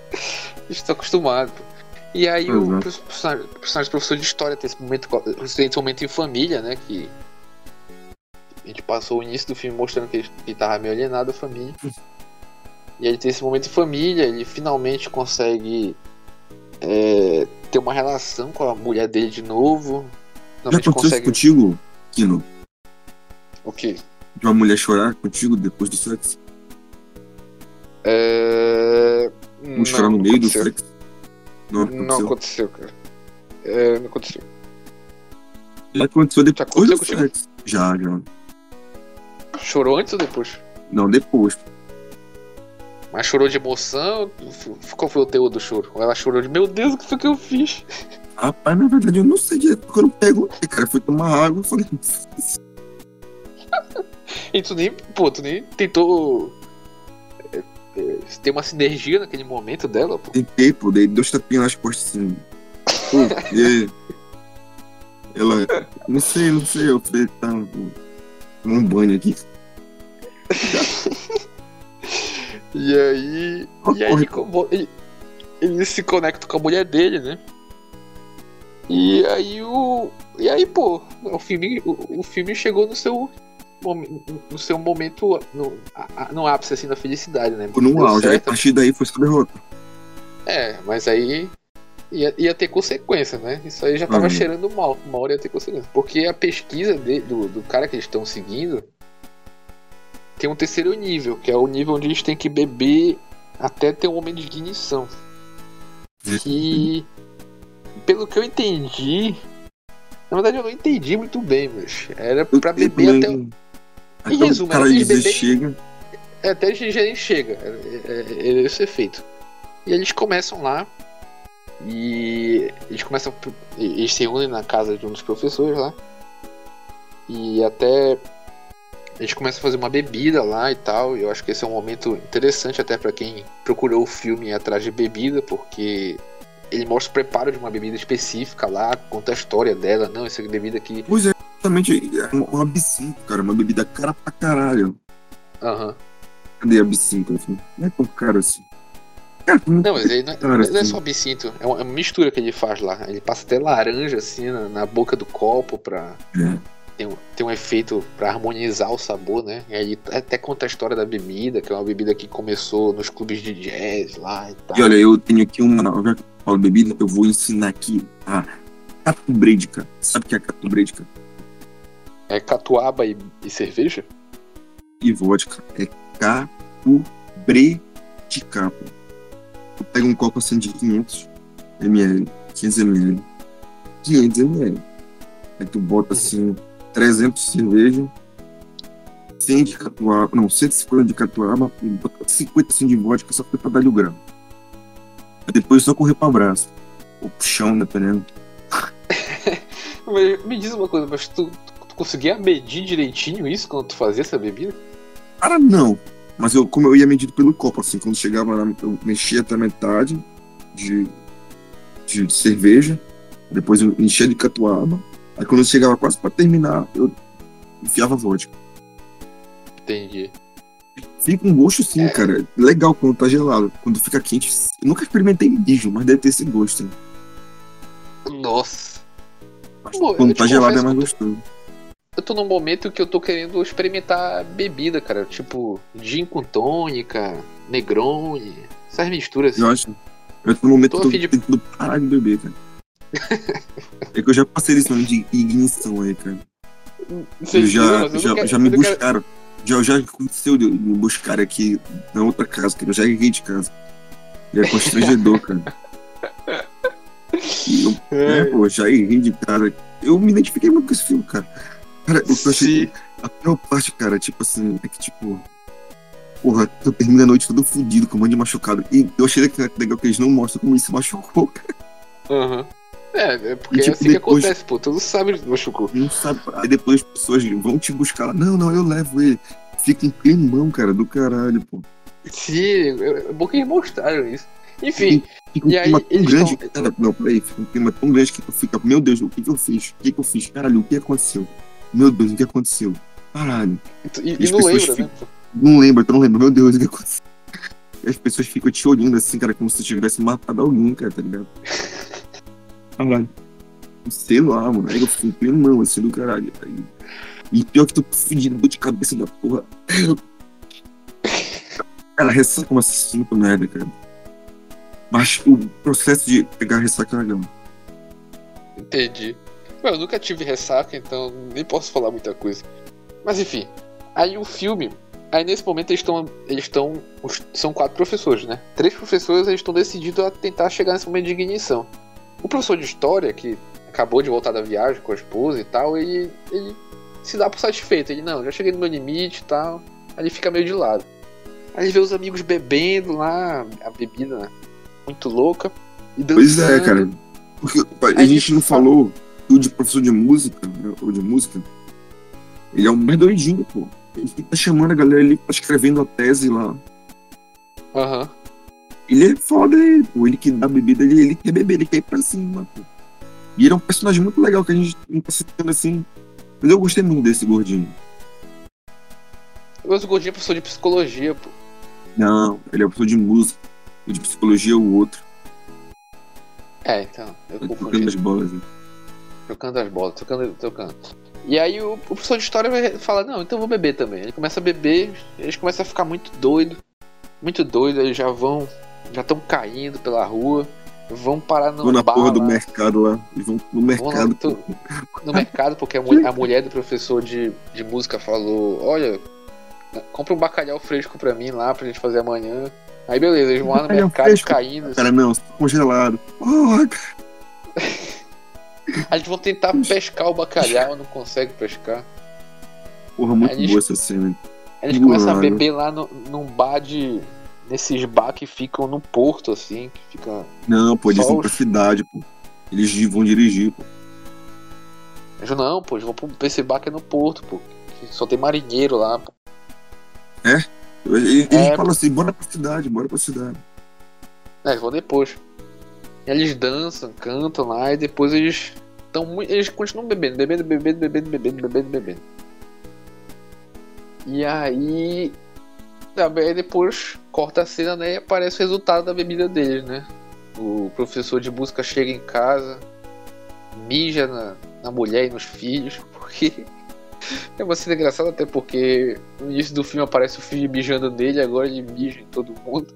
Speaker 1: Estou acostumado. E aí o personagem, o personagem professor de história tem esse momento, esse momento em família, né? Que a gente passou o início do filme mostrando que ele, que tava meio alienado da família. E ele tem esse momento em família, ele finalmente consegue é, ter uma relação com a mulher dele de novo.
Speaker 2: Já aconteceu consegue... contigo, Kino?
Speaker 1: O quê?
Speaker 2: De uma mulher chorar contigo depois do sexo?
Speaker 1: É...
Speaker 2: Não, chorar no meio aconteceu. do sexo?
Speaker 1: Não aconteceu, não aconteceu cara. É, não aconteceu.
Speaker 2: Já aconteceu depois já aconteceu do sexo. Já, já.
Speaker 1: Chorou antes ou depois?
Speaker 2: Não, depois.
Speaker 1: Mas chorou de emoção? Qual foi o teu do choro? Ela chorou de meu Deus, o que foi que eu fiz?
Speaker 2: Rapaz, na verdade eu não sei direito porque eu não pego. Cara, foi tomar água e falei.
Speaker 1: e tu nem, pô, tu nem tentou é, é, ter uma sinergia naquele momento dela, pô.
Speaker 2: Tentei, pô, dei dois tapinhas nas costas assim. Pô, e ela. Não sei, não sei, eu falei, tá. Um banho aqui.
Speaker 1: e aí. E aí ele, ele se conecta com a mulher dele, né? E aí o. E aí, pô, o filme, o, o filme chegou no seu. No seu momento. No, no ápice assim da felicidade, né?
Speaker 2: No auge, a partir daí foi só derrota.
Speaker 1: É, mas aí ia, ia ter consequência, né? Isso aí já tava uhum. cheirando mal. Uma hora ia ter consequência. Porque a pesquisa de, do, do cara que eles estão seguindo tem um terceiro nível, que é o nível onde eles têm que beber até ter um momento de ignição. Que, pelo que eu entendi, na verdade eu não entendi muito bem, mas era para beber até. Em resumo,
Speaker 2: era eles beberem. Chega.
Speaker 1: É, até eles nem chega. É, é, é, esse efeito. E eles começam lá e eles começam. Eles se unem na casa de um dos professores lá. E até. Eles começam a fazer uma bebida lá e tal. E eu acho que esse é um momento interessante até para quem procurou o filme atrás de bebida, porque ele mostra o preparo de uma bebida específica lá, conta a história dela. Não, essa bebida aqui.
Speaker 2: Pois é, exatamente. É um absinto, cara. Uma bebida cara pra caralho.
Speaker 1: Aham. Uhum.
Speaker 2: Cadê absinto? Não é tão caro assim.
Speaker 1: Não, mas ele não, é, não é assim. só absinto, é, é uma mistura que ele faz lá. Ele passa até laranja assim na, na boca do copo pra. É. Tem, um, tem um efeito para harmonizar o sabor, né? E aí até conta a história da bebida, que é uma bebida que começou nos clubes de jazz lá e tal.
Speaker 2: E olha, eu tenho aqui uma. Já eu falo bebida, eu vou ensinar aqui a catubrédica. Sabe o que é catubrédica?
Speaker 1: É catuaba e, e cerveja?
Speaker 2: E vodka. É catubrédica. Tu pega um copo assim de 500 ml, 500 ml, 500 ml. Aí tu bota assim 300 de cerveja, 100 de catuaba, não, 150 de catuaba, e botar 50 assim de vodka só pra dar o grão. Depois só correr pro abraço. Ou pro chão, dependendo.
Speaker 1: Me diz uma coisa, mas tu, tu, conseguia medir direitinho isso quando tu fazia essa bebida?
Speaker 2: Cara, não. Mas eu, como eu ia medindo pelo copo, assim, quando chegava lá, eu mexia até a metade de, de cerveja, depois eu enchia de catuaba, aí quando eu chegava quase pra terminar, eu enfiava vodka.
Speaker 1: Entendi.
Speaker 2: Fica um gosto sim, cara. Legal quando tá gelado. Quando fica quente, eu nunca experimentei mijo, mas deve ter esse gosto.
Speaker 1: Nossa. Pô, eu
Speaker 2: quando tá gelado é mais gostoso.
Speaker 1: Eu tô num momento que eu tô querendo experimentar bebida, cara. Tipo, gin com tônica, negrone, essas misturas
Speaker 2: Eu
Speaker 1: assim.
Speaker 2: acho. Eu tô no momento
Speaker 1: Tô
Speaker 2: que eu
Speaker 1: fim de-
Speaker 2: tô tentando parar de beber, cara. é que eu já passei desse momento de ignição aí, cara.
Speaker 1: Vocês
Speaker 2: Eu já,
Speaker 1: eu
Speaker 2: já, já me
Speaker 1: eu não quero-
Speaker 2: buscaram. Já, já aconteceu de me buscar aqui na outra casa, que eu já errei de casa. E é constrangedor, cara. E eu,
Speaker 1: É.
Speaker 2: é, pô, já errei de cara. Eu me identifiquei muito com esse filme, cara. Cara, eu achei. A pior parte, cara, tipo assim, é que tipo. Porra, tu termina a noite todo fudido, com um monte de machucado. E eu achei legal que eles não mostram como ele se machucou, cara.
Speaker 1: Aham. É, é porque
Speaker 2: E, tipo,
Speaker 1: é assim que
Speaker 2: depois-
Speaker 1: acontece, pô. Todo mundo sabe do machucou.
Speaker 2: Não sabe. Aí depois as pessoas vão te buscar lá. Não, não, eu levo ele. Fica um climão, cara, do caralho, pô.
Speaker 1: Sim, é é bom que eles mostraram isso. Enfim,
Speaker 2: Fica um
Speaker 1: E aí,
Speaker 2: clima tão
Speaker 1: eles
Speaker 2: grande.
Speaker 1: tão-
Speaker 2: Cara, não, peraí, fica um clima tão grande que tu fica, meu Deus, o que que eu fiz? O que que eu fiz? Caralho, o que aconteceu? Meu Deus, o que aconteceu? Caralho.
Speaker 1: e,
Speaker 2: as
Speaker 1: e não lembra, né? pô?
Speaker 2: Não lembro, tu não lembra, meu Deus, o que aconteceu? E as pessoas ficam te olhando assim, cara, como se tu tivesse matado alguém, cara, tá ligado? Caralho. Sei lá, mano. Aí eu fico um climão assim do caralho. Aí... E pior que tu fedindo dor de cabeça da porra. Cara, ressaca como assassino merda, cara. Mas o processo de pegar ressaca é legal.
Speaker 1: Entendi. Eu nunca tive ressaca, então nem posso falar muita coisa. Mas enfim, aí o filme. Aí nesse momento eles estão. Eles estão. São quatro professores, né? Três professores eles estão decididos a tentar chegar nesse momento de ignição. O professor de história, que acabou de voltar da viagem com a esposa e tal, ele, ele se dá por satisfeito. Ele, não, já cheguei no meu limite e tal. Aí ele fica meio de lado. Aí ele vê os amigos bebendo lá, a bebida muito louca. E dançando.
Speaker 2: Pois é, cara. Porque a gente
Speaker 1: ele
Speaker 2: não falou que o de professor de música, né, ou de música, ele é um mais doidinho, pô. Ele tá chamando a galera ali, escrevendo a tese lá.
Speaker 1: Aham.
Speaker 2: Ele é foda, ele, pô. Ele que dá bebida, ele, ele quer beber, ele quer ir pra cima, pô. E ele é um personagem muito legal que a gente não tá citando assim. Mas eu gostei muito desse gordinho.
Speaker 1: Mas o gordinho é professor de psicologia, pô.
Speaker 2: Não, ele é professor de música. O de psicologia é o outro.
Speaker 1: É, então, eu
Speaker 2: Tá
Speaker 1: confundi.
Speaker 2: tocando as bolas. né?
Speaker 1: Trocando as bolas, trocando, trocando. E aí o, o professor de história vai fala, não, então eu vou beber também. Ele começa a beber, eles começam a ficar muito doido, muito doido, eles já vão, já estão caindo pela rua, vão parar no
Speaker 2: Vão na
Speaker 1: bar
Speaker 2: porra do
Speaker 1: lá,
Speaker 2: mercado lá. Eles vão no mercado.
Speaker 1: tô-
Speaker 2: pô.
Speaker 1: no mercado, porque a, a mulher do professor de, de música falou, olha, compra um bacalhau fresco pra mim lá pra gente fazer amanhã. Aí beleza, eles vão lá no
Speaker 2: Bacalhau
Speaker 1: mercado
Speaker 2: fresco?
Speaker 1: caindo. assim.
Speaker 2: Cara, não, tá congelado. Cara.
Speaker 1: Aí eles vão tentar pescar o bacalhau, não conseguem pescar.
Speaker 2: Porra, muito
Speaker 1: eles-
Speaker 2: boa essa cena.
Speaker 1: Eles começam a
Speaker 2: Mano.
Speaker 1: beber lá no, num bar de. Nesses bar que ficam no porto, assim, que fica.
Speaker 2: Não, pô, eles vão pra cidade, pô. Eles vão dirigir, pô.
Speaker 1: Digo, não, pô, eles vão pra esse bar que é no porto, pô. Só tem marinheiro lá, pô. É,
Speaker 2: eles
Speaker 1: pô.
Speaker 2: falam assim, bora pra cidade, bora pra cidade.
Speaker 1: É, eles vão depois. E eles dançam, cantam lá e depois eles. Tão, eles continuam bebendo, bebendo, bebendo, bebendo, bebendo, bebendo, bebendo. E aí. Aí depois corta a cena né, e aparece o resultado da bebida deles, né? O professor de música chega em casa, mija na, na mulher e nos filhos, porque. É uma cena engraçada até porque no início do filme aparece o filho mijando nele, agora ele mija em todo mundo.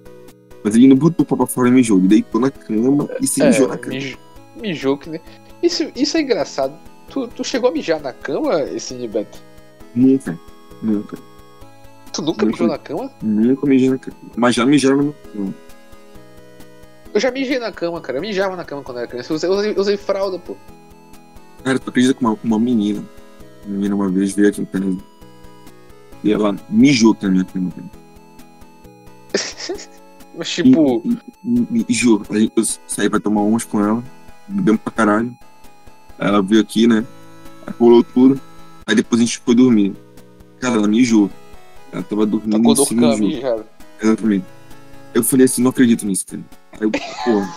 Speaker 2: Mas ele não botou o papo fora e mijou. Ele deitou na cama e se mijou na cama.
Speaker 1: É, mijou, mijou que nem. Isso, isso é engraçado. Tu, tu chegou a mijar na cama, esse Nibeto?
Speaker 2: Nunca. Nunca.
Speaker 1: Tu nunca mijou na cama?
Speaker 2: Nunca mijei na cama. Mas já mijaram no cama.
Speaker 1: Eu já mijei na cama, cara. Eu mijava na cama quando era criança. Eu usei, usei, usei fralda, pô.
Speaker 2: Cara, tu acredita que uma, uma menina, uma menina uma vez veio aqui em casa E ela mijou aqui na minha cama, cara.
Speaker 1: Mas tipo,
Speaker 2: E- e- e- juro, eu saí pra tomar uns com ela, bebemos pra caralho. Aí ela veio aqui, né? Aí rolou tudo. Aí depois a gente foi dormir. Cara, ela mijou. Ela tava dormindo em
Speaker 1: acordou
Speaker 2: cima e mijou.
Speaker 1: mijado.
Speaker 2: Exatamente. Eu falei assim, não acredito nisso, cara. Aí eu, porra.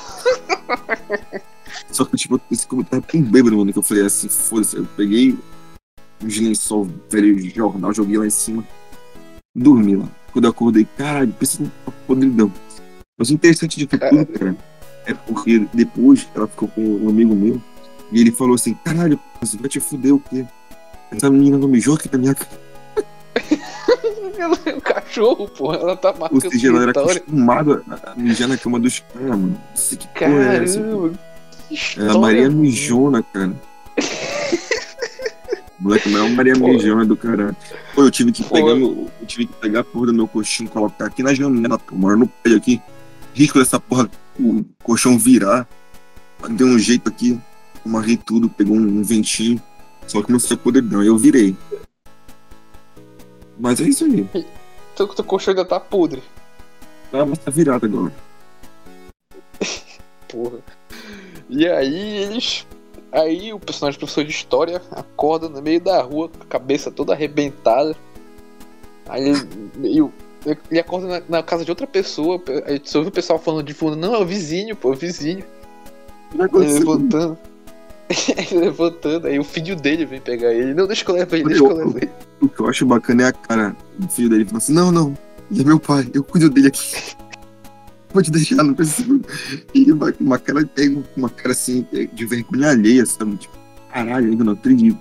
Speaker 2: Só que, tipo, esse eu tava tão bêbado, mano, que eu falei assim, foda-se. Eu peguei um lençol velho de jornal, joguei lá em cima, dormi lá. Quando eu acordei, caralho, pensa num podridão. Mas o interessante de tudo, cara, é porque depois ela ficou com um amigo meu e ele falou assim, caralho, você vai te fuder o quê? Essa menina não mijou aqui na minha cara.
Speaker 1: Ela é um cachorro, porra. Ela tá
Speaker 2: Ou
Speaker 1: marcando
Speaker 2: seja, ela era acostumada a mijar na cama dos caras, mano. Não sei que porra é essa.
Speaker 1: Caramba, que
Speaker 2: É a Maria. Mijona, cara. Moleque, mas é uma Maria
Speaker 1: Pô.
Speaker 2: Mijona do caralho. Pô, eu tive que
Speaker 1: Pô.
Speaker 2: pegar meu, eu tive que pegar a porra do meu colchão, colocar aqui na janela, pô, moro no prédio aqui. Risco dessa porra, o colchão virar. Deu um jeito aqui, amarrei tudo, pegou um, um ventinho. Só que não saiu podridão, eu virei. Mas é isso aí.
Speaker 1: Teu, teu colchão ainda tá podre.
Speaker 2: Ah, mas tá virado agora.
Speaker 1: Porra. E aí eles. Aí o personagem professor de história acorda no meio da rua com a cabeça toda arrebentada. Aí ele, meio- ele acorda na, na casa de outra pessoa. Aí você ouve o pessoal falando de fundo, não, é o vizinho, pô, é o vizinho.
Speaker 2: Não
Speaker 1: Ele levantando. ele levantando, aí o filho dele vem pegar ele. Não, deixa que eu levo ele, deixa que eu levo ele.
Speaker 2: O que eu acho bacana é a cara do filho dele. Falando assim: não, não, ele é meu pai, eu cuido dele aqui. Pode deixar, não precisa. E uma, uma cara, pega uma cara assim, de vergonha alheia, sabe? Tipo, caralho, ainda não acredito.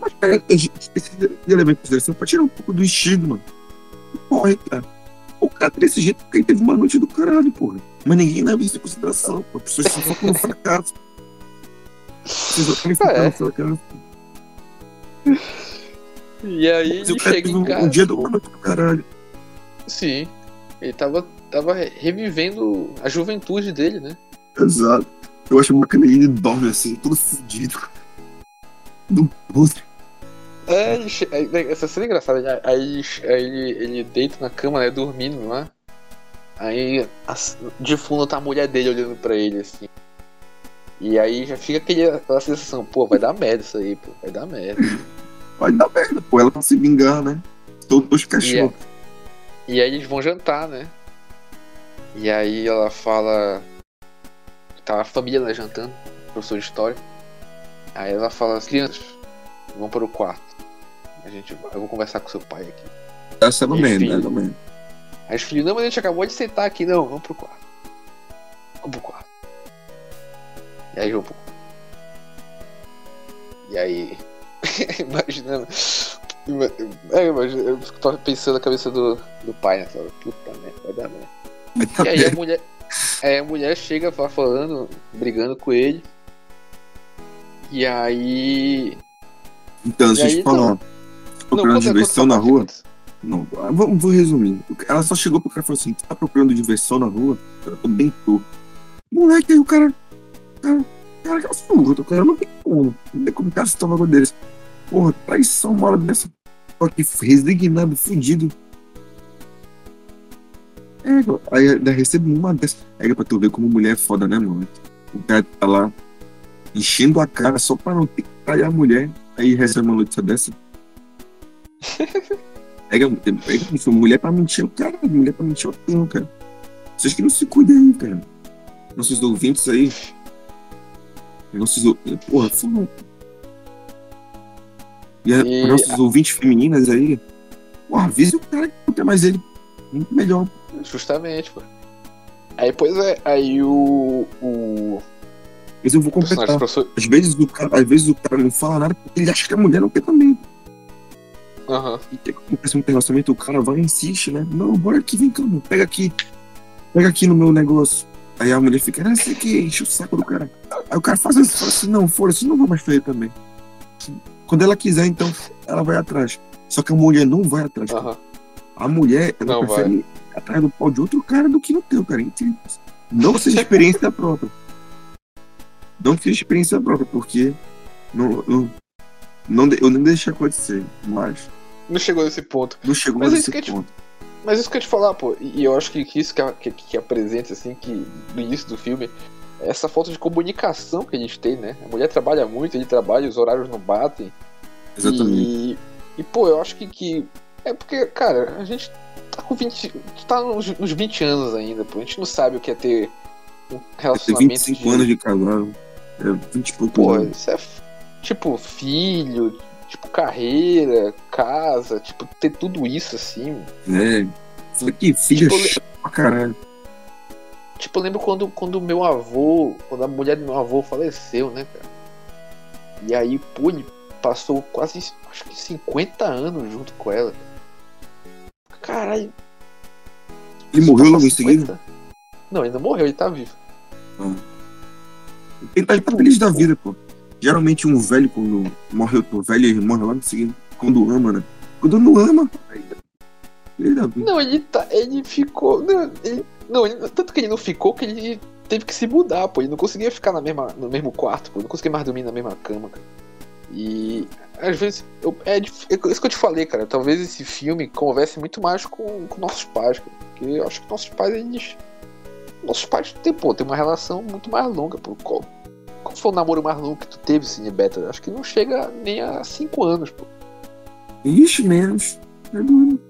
Speaker 2: Mas, cara, a gente precisa de levar em consideração pra tirar um pouco do estigma. Morre, cara. O cara desse jeito porque teve uma noite do caralho, porra. Mas ninguém leva isso em consideração, pô. As pessoas só focam no fracasso.
Speaker 1: É.
Speaker 2: no.
Speaker 1: E aí ele chega em casa.
Speaker 2: um dia do ano caralho.
Speaker 1: Sim. Ele tava, tava revivendo a juventude dele, né?
Speaker 2: Exato. Eu acho bacana ele dorme assim, todo fudido. Do podre.
Speaker 1: É, né, essa cena é engraçada. né? Aí, aí ele, ele deita na cama, né, dormindo lá. Aí de fundo tá a mulher dele olhando pra ele, assim. E aí já fica aquele, aquela sensação, pô, vai dar merda isso aí, pô, vai dar merda.
Speaker 2: Vai dar merda, pô. Ela pra se vingar, né? Todos os
Speaker 1: E, é-
Speaker 2: cachorros.
Speaker 1: e aí eles vão jantar, né? E aí ela fala. Tá a família lá jantando, professor de história. Aí ela fala, as crianças, vão para o quarto. A gente, eu vou conversar com seu pai aqui.
Speaker 2: Essa é uma
Speaker 1: e
Speaker 2: merda,
Speaker 1: filho?
Speaker 2: é uma merda.
Speaker 1: Aí os filhos, não, mas a gente acabou de sentar aqui, não, vamos pro quarto. Vamos pro quarto. E aí quarto. E aí. imaginando. ima- É, imagina, eu tô pensando na cabeça do, do pai, né? Puta merda, vai dar merda. E aí a mulher. Aí a mulher chega falando, brigando com ele. E aí.
Speaker 2: Então, deixa eu te falar. Procurando diversão na rua? Não, vou, vou resumir. Ela só chegou pro cara e falou assim: tá procurando diversão na rua? Eu tô bem tô. Moleque, aí o cara. Cara, cara que assusta, o cara não tem como. Não tem como o cara se tomar desse. Porra, traição, uma hora dessa. Só que resignado, fudido. É, aí ainda recebo uma dessa. É pra tu ver como mulher é foda, né, mano? O cara tá lá enchendo a cara só pra não ter que trair a mulher. Aí recebe uma notícia dessa. Pega, pega isso, mulher pra mentir o cara, mulher pra mentir o tempo, cara. Vocês que não se cuidem aí, cara. Nossos ouvintes aí. Nossos. Porra, foda. E, a-
Speaker 1: E-
Speaker 2: nossos ouvintes femininas aí. Porra, avise o cara que não quer mais ele. Muito melhor.
Speaker 1: Justamente, pô. Aí, pois é, aí o. O
Speaker 2: Mas eu vou completar.
Speaker 1: professor.
Speaker 2: Às vezes o cara, às vezes o cara não fala nada porque ele acha que a mulher não quer também.
Speaker 1: Aham.
Speaker 2: E que acontece um relacionamento, o cara vai e insiste, né? Não, bora aqui, vem cá, mano, pega aqui. Pega aqui no meu negócio. Aí a mulher fica, ah, sei que, enche o saco do cara. Aí o cara faz assim, fala assim, não, foda-se, não vou mais ele também. Quando ela quiser, então, ela vai atrás. Só que a mulher não vai atrás. cara.
Speaker 1: Aham.
Speaker 2: A mulher, ela
Speaker 1: Não
Speaker 2: prefere ir atrás do pau de outro cara do que no teu, cara. Entende? Não que seja experiência própria. Não que seja experiência própria, porque não, não, não, eu nem deixei acontecer. Mas
Speaker 1: não chegou nesse ponto.
Speaker 2: Não chegou
Speaker 1: Mas é
Speaker 2: nesse
Speaker 1: isso eu te-
Speaker 2: ponto.
Speaker 1: Mas isso que eu te falar, pô, e eu acho que que isso que, a- que, que apresenta, assim, que no início do filme, é essa falta de comunicação que a gente tem, né? A mulher trabalha muito, ele trabalha, os horários não batem.
Speaker 2: Exatamente.
Speaker 1: E, e, pô, eu acho que, que. É porque, cara, a gente tá com 20. tá nos, nos 20 anos ainda, pô. A gente não sabe o que é ter um
Speaker 2: Vai ter
Speaker 1: relacionamento.
Speaker 2: 25
Speaker 1: de,
Speaker 2: anos de casado. É 20 e poucos
Speaker 1: Pô, isso é tipo filho, tipo carreira, casa, tipo, ter tudo isso assim.
Speaker 2: É. Só que filha
Speaker 1: Tipo,
Speaker 2: chata pra caralho.
Speaker 1: Tipo, eu lembro quando quando meu avô, quando a mulher do meu avô faleceu, né, cara? E aí, pô, ele passou quase, acho que 50 anos junto com ela. Caralho.
Speaker 2: Ele morreu logo em
Speaker 1: Passar
Speaker 2: seguida?
Speaker 1: 50? Não, ele não morreu, ele tá vivo.
Speaker 2: Ele tá, ele tá feliz da vida, pô. Geralmente um velho, quando morre outro velho, ele morre em seguida. Quando ama, né? Quando não ama, aí tá feliz da vida.
Speaker 1: Não, ele tá. Ele ficou. Não, ele, não, ele- tanto que ele não ficou que ele teve que se mudar, pô. Ele não conseguia ficar na mesma, no mesmo quarto, pô. Ele não conseguia mais dormir na mesma cama, cara. E às vezes. Eu, é, dif- é isso que eu te falei, cara. Talvez esse filme converse muito mais com, com nossos pais, cara. Porque eu acho que nossos pais, eles. Nossos pais têm, pô, tem uma relação muito mais longa, pô. Qual, foi o namoro mais longo que tu teve, Cine Beta? Acho que não chega nem a 5 anos, pô.
Speaker 2: Ixi, menos. É doido.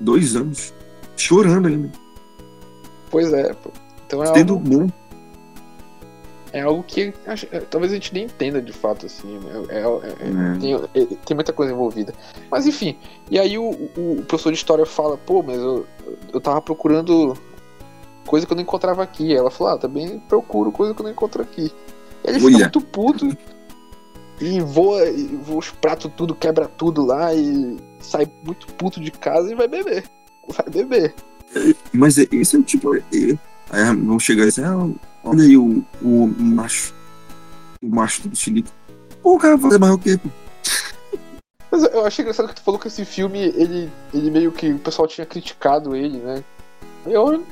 Speaker 2: Dois anos. Chorando ainda.
Speaker 1: Pois é, pô. Então é
Speaker 2: Tendo
Speaker 1: algo...
Speaker 2: bom.
Speaker 1: É algo que acho- é, talvez a gente nem entenda de fato, assim. É, é- é-
Speaker 2: É.
Speaker 1: tem, é- tem muita coisa envolvida. Mas enfim, e aí o, o- o professor de história fala, pô, mas eu, eu tava procurando coisa que eu não encontrava aqui. Ela falou, ah, também procuro coisa que eu não encontro aqui. Ele fica muito puto e voa, e voa os pratos tudo, quebra tudo lá e sai muito puto de casa e vai beber. Vai beber.
Speaker 2: Mas é- esse é tipo. é- Aí vão chegar e dizer, ah, olha aí o, o macho. O macho do chilique. Pô, o cara vai fazer mais o quê?
Speaker 1: Mas eu achei engraçado que tu falou que esse filme, ele, ele meio que o pessoal tinha criticado ele, né? Eu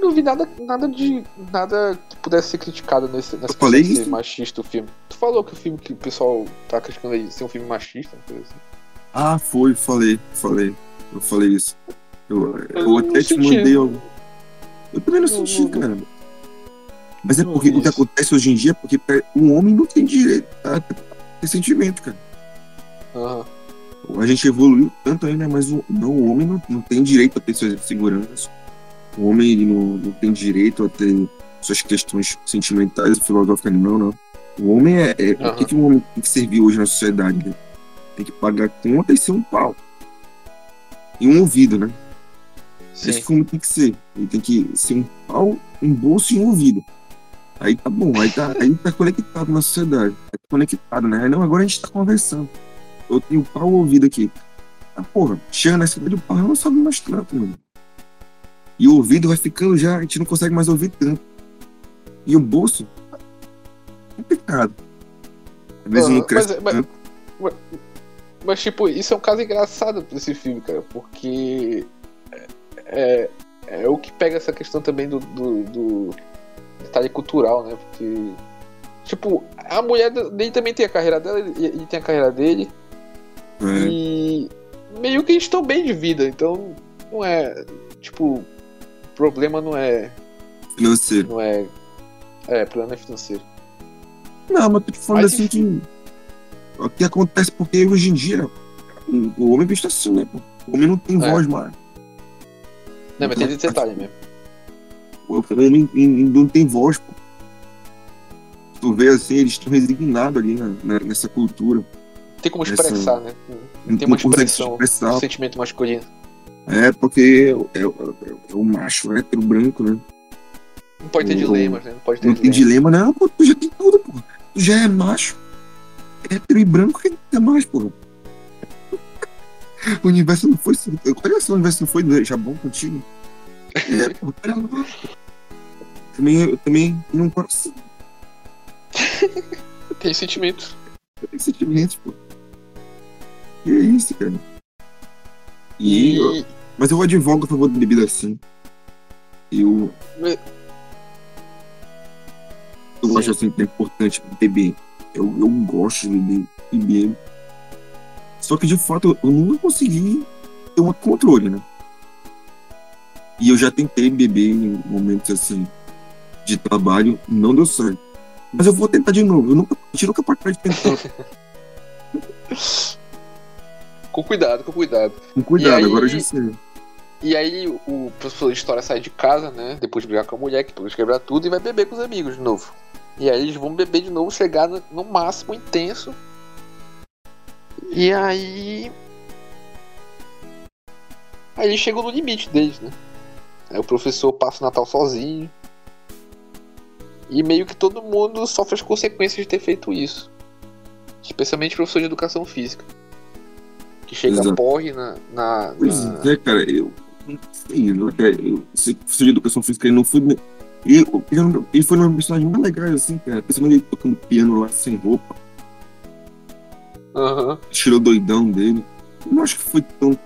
Speaker 1: não vi nada, nada de. nada que pudesse ser criticado nesse, nessa
Speaker 2: falei isso?
Speaker 1: machista o filme. Tu falou que o filme que o pessoal tá criticando aí ser um filme machista, coisa assim.
Speaker 2: Ah, foi, falei, falei. Eu falei isso. Eu, eu,
Speaker 1: Eu
Speaker 2: até
Speaker 1: não
Speaker 2: te
Speaker 1: senti.
Speaker 2: mandei. Eu, eu também não
Speaker 1: Não,
Speaker 2: senti,
Speaker 1: não-
Speaker 2: cara. Mas é
Speaker 1: não
Speaker 2: porque o que acontece hoje em dia é porque um homem não tem direito a ter sentimento, cara.
Speaker 1: Aham.
Speaker 2: A gente evoluiu tanto aí, né? Mas o, não, o homem não, não tem direito a ter suas seguranças. O homem ele não, não tem direito a ter suas questões sentimentais e filosóficas, não, não. O homem é. é
Speaker 1: Aham.
Speaker 2: O que, que um homem tem que servir hoje na sociedade? Né? Tem que pagar conta e ser um pau. E um ouvido, né?
Speaker 1: Sim.
Speaker 2: Esse como tem que ser. Ele tem que ser um pau, um bolso e um ouvido. Aí tá bom, aí tá, aí tá conectado na sociedade. Tá conectado, né? Aí não, agora a gente tá conversando. Eu tenho o pau e o ouvido aqui. Ah, porra, chega nessa idade, o pau não sobe mais tanto, mano. E o ouvido vai ficando já, a gente não consegue mais ouvir tanto. E o bolso, complicado. Às vezes
Speaker 1: Aham,
Speaker 2: não cresce
Speaker 1: mas-
Speaker 2: tanto.
Speaker 1: Mas, tipo, isso é um caso engraçado desse filme, cara, porque é, é o que pega essa questão também do, do, do detalhe cultural, né? Porque, tipo, a mulher dele também tem a carreira dela, ele, ele tem a carreira dele,
Speaker 2: É,
Speaker 1: e meio que eles estão bem de vida, então não é, tipo, problema não é,
Speaker 2: financeiro.
Speaker 1: não é, é, problema é financeiro.
Speaker 2: Não, mas tô te falando
Speaker 1: Mas
Speaker 2: assim que. O que acontece porque hoje em dia o homem vista assim, né? pô? O homem não tem
Speaker 1: É.
Speaker 2: voz mais.
Speaker 1: Não, mas tem esse detalhe mesmo.
Speaker 2: O homem não- tem voz, pô. Tu vê assim, eles estão resignados ali na- na- nessa cultura.
Speaker 1: Tem como
Speaker 2: Essa-
Speaker 1: expressar, né?
Speaker 2: Não
Speaker 1: Tem uma expressão,
Speaker 2: expressar.
Speaker 1: um sentimento masculino.
Speaker 2: É, porque é, o macho hétero branco, né?
Speaker 1: Não pode ter
Speaker 2: Não-
Speaker 1: dilemas, né? Não pode ter
Speaker 2: Não tem dilema, não, pô, tu já tem tudo, pô. Tu já é macho. Hétero e branco, quem é mais, pô? O universo não foi. Olha só, o universo não foi já bom contigo. É, pô, olha lá. Também, eu também tenho um coração,
Speaker 1: Tem sentimento.
Speaker 2: eu tenho sentimentos, pô. E é isso, cara. E,
Speaker 1: E,
Speaker 2: mas eu advogo a favor da bebida assim. Eu, eu
Speaker 1: Sim.
Speaker 2: acho assim que é importante beber. Eu, eu gosto de beber bebo. Só que de fato eu nunca consegui ter um controle, né? E eu já tentei beber em momentos assim de trabalho, não deu certo. Mas eu vou tentar de novo. Eu nunca, gente nunca pode de tentar.
Speaker 1: com cuidado, com cuidado.
Speaker 2: Com cuidado,
Speaker 1: aí,
Speaker 2: agora eu já sei.
Speaker 1: E aí o professor de história sai de casa, né? Depois de brigar com a mulher, que depois quebrar tudo, e vai beber com os amigos de novo. E aí eles vão beber de novo, chegar no, no máximo intenso. E aí. Aí eles chegam no limite deles, né? Aí o professor passa o Natal sozinho. E meio que todo mundo sofre as consequências de ter feito isso. Especialmente professor de educação física. Que chega Exato. porre na. na,
Speaker 2: pois na... é, cara, eu. Não sei, eu, eu, professor de educação física ele não foi. Ele, ele, ele foi um personagem mais legal, assim, cara. Principalmente ele tocando piano lá sem roupa.
Speaker 1: Uhum.
Speaker 2: Tirou doidão dele. Eu não acho que foi tão.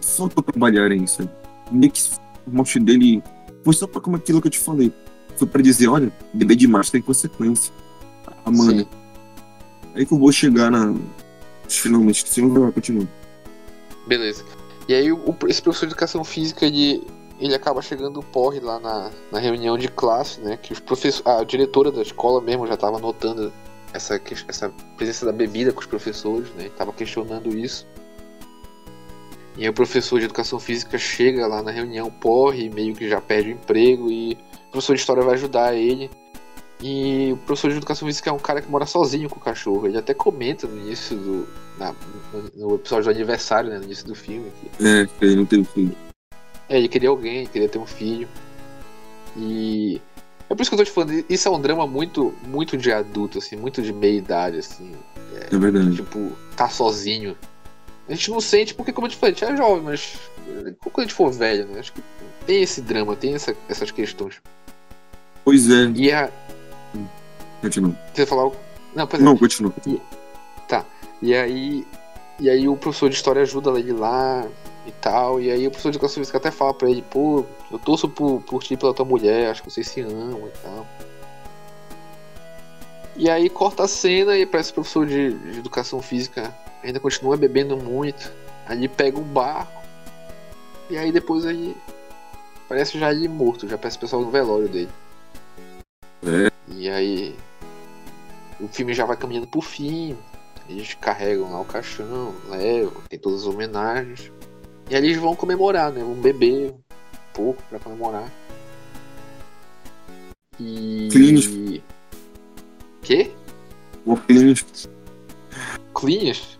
Speaker 2: Só pra trabalhar em isso. Meio que a morte dele foi só pra como aquilo que eu te falei foi para dizer, olha, beber demais tem consequência. Ah, mano. Sim. Aí que eu vou chegar na. Finalmente, se não vai continuar.
Speaker 1: Beleza. E aí o, esse professor de educação física, ele, ele acaba chegando porre lá na, na reunião de classe, né? Que os professores. A diretora da escola mesmo já estava notando essa, essa presença da bebida com os professores, né? Tava questionando isso. E aí o professor de educação física chega lá na reunião, porre, meio que já perde o emprego e professor de história vai ajudar ele. E o professor de educação física é um cara que mora sozinho com o cachorro. Ele até comenta no início do. Na, no episódio do aniversário, né? No início do filme.
Speaker 2: Que... É, ele não tem filho.
Speaker 1: É, ele queria alguém, queria ter um filho. E. É por isso que eu tô te falando, isso é um drama muito, muito de adulto, assim, muito de meia idade, assim.
Speaker 2: É, é verdade.
Speaker 1: Tipo, tá sozinho. A gente não sente porque, como eu te falei, a gente é jovem, mas quando a gente for velho, né? Acho que tem esse drama, tem essa, essas questões.
Speaker 2: Pois é.
Speaker 1: E a.
Speaker 2: Continua.
Speaker 1: Você falar. Não, pois
Speaker 2: Não, é. continua.
Speaker 1: E... Tá. E aí. E aí o professor de história ajuda ele lá e tal. E aí o professor de educação física até fala pra ele, pô, eu torço por, por ti pela tua mulher, acho que vocês se amam e tal. E aí corta a cena e parece que o professor de, de educação física ainda continua bebendo muito. Aí pega um barco. E aí depois aí. Parece já ele morto, já parece o pessoal no velório dele.
Speaker 2: É.
Speaker 1: E aí o filme já vai caminhando pro fim. Eles carregam lá o caixão, levam, tem todas as homenagens. E aí eles vão comemorar, né? Vão beber um pouco pra comemorar. E.
Speaker 2: Clínicos.
Speaker 1: Quê?
Speaker 2: Clínicos.
Speaker 1: Clínicos?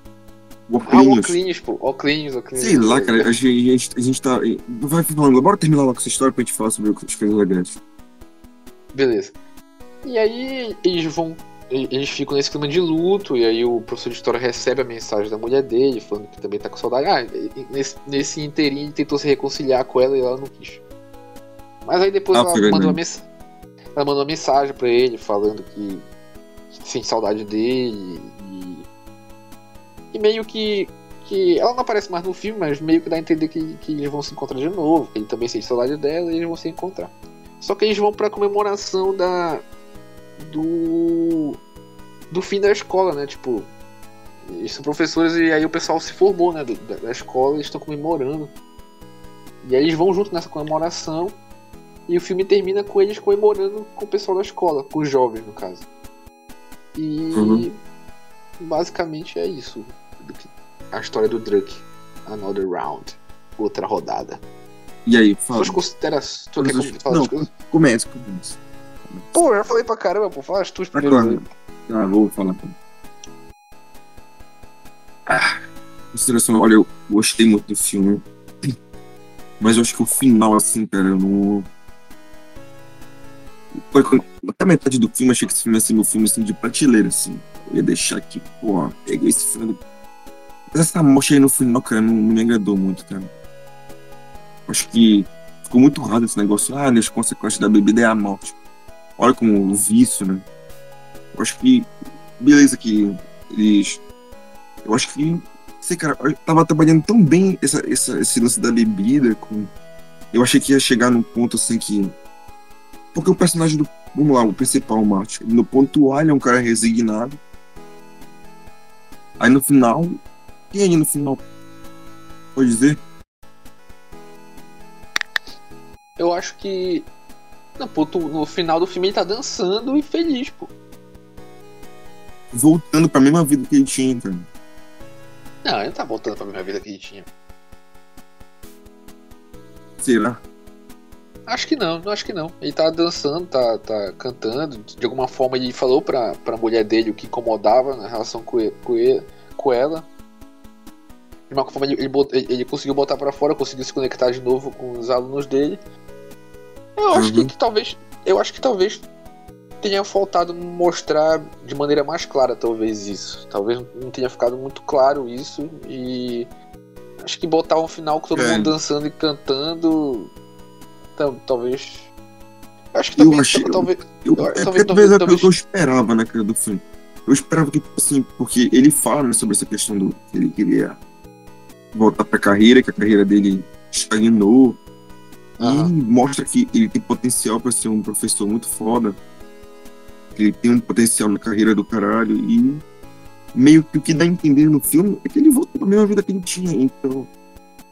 Speaker 2: Oclinhos.
Speaker 1: Ah, pô. Oclinhos, Oclinhos.
Speaker 2: Sei lá, cara. A gente, a gente, a gente tá. Vai falando, bora terminar logo essa história pra gente falar sobre as coisas legais.
Speaker 1: Beleza. E aí eles vão. Eles ficam nesse clima de luto, e aí o professor de história recebe a mensagem da mulher dele, falando que também tá com saudade. Ah, nesse, nesse inteirinho ele tentou se reconciliar com ela e ela não quis. Mas aí depois ah, ela, mandou uma mensagem, ela mandou uma mensagem pra ele falando que, que sente saudade dele e, e meio que que ela não aparece mais no filme, mas meio que dá a entender que, que eles vão se encontrar de novo, que ele também sente saudade dela e eles vão se encontrar. Só que eles vão pra comemoração da. Do. Do fim da escola, né? Tipo. Eles são professores e aí o pessoal se formou, né? Da, da escola e estão comemorando. E aí eles vão junto nessa comemoração. E o filme termina com eles comemorando com o pessoal da escola, com os jovens, no caso. E. Uhum. Basicamente é isso. A história do Druk. Another round. Outra rodada.
Speaker 2: E aí, fala.
Speaker 1: Suas considerações.
Speaker 2: Não, comece, comece.
Speaker 1: Pô, já falei pra caramba, pô. Fala as tuas primeiro.
Speaker 2: Ah, vou falar. Ah, consideração, olha, eu gostei muito do filme. Mas eu acho que o final, assim, cara, eu não. Até metade do filme, achei que esse filme ia ser meu filme assim, de prateleira, assim. Eu ia deixar aqui, pô, peguei esse filme. Mas essa morte aí no final, cara, não, não me agradou muito, cara. Acho que ficou muito raro esse negócio. Ah, as consequências da bebida é a morte. Olha como o vício, né? Eu acho que. Beleza que eles. Eu acho que. Sei, cara, eu tava trabalhando tão bem essa, essa, esse lance da bebida. Com... Eu achei que ia chegar num ponto assim que. Porque o personagem do. Vamos lá, o principal, o Martin. No ponto A, ele é um cara resignado. Aí no final, E aí no final? Pode dizer?
Speaker 1: Eu acho que. Não, pô, tu- no final do filme ele tá dançando e feliz, pô.
Speaker 2: Voltando pra mesma vida que ele tinha, cara.
Speaker 1: Não, ele não tá voltando pra mesma vida que ele tinha.
Speaker 2: Será?
Speaker 1: Acho que não, não acho que não. Ele tá dançando, tá, tá cantando. De alguma forma ele falou pra, pra mulher dele o que incomodava na relação com, ele, com, ele, com ela. De uma forma ele, ele, ele- ele conseguiu botar pra fora, conseguiu se conectar de novo com os alunos dele. Eu acho que,
Speaker 2: Uhum.
Speaker 1: que talvez. Eu acho que talvez tenha faltado mostrar de maneira mais clara, talvez, isso. Talvez não tenha ficado muito claro isso. E acho que botar um final com todo
Speaker 2: É.
Speaker 1: mundo dançando e cantando. tal- talvez. Acho que
Speaker 2: Eu
Speaker 1: também.
Speaker 2: achei-
Speaker 1: talvez,
Speaker 2: Eu,
Speaker 1: Eu-
Speaker 2: é
Speaker 1: talvez-
Speaker 2: talvez é
Speaker 1: talvez-
Speaker 2: que eu esperava, né, cara, do filme. Eu esperava que, tipo assim, porque ele fala né, sobre essa questão do que ele queria voltar pra carreira, que a carreira dele estagnou.
Speaker 1: Aham.
Speaker 2: E mostra que ele tem potencial pra ser um professor muito foda. Ele tem um potencial na carreira do caralho. E meio que o que dá a entender no filme é que ele voltou pra mesma vida que ele tinha. Então,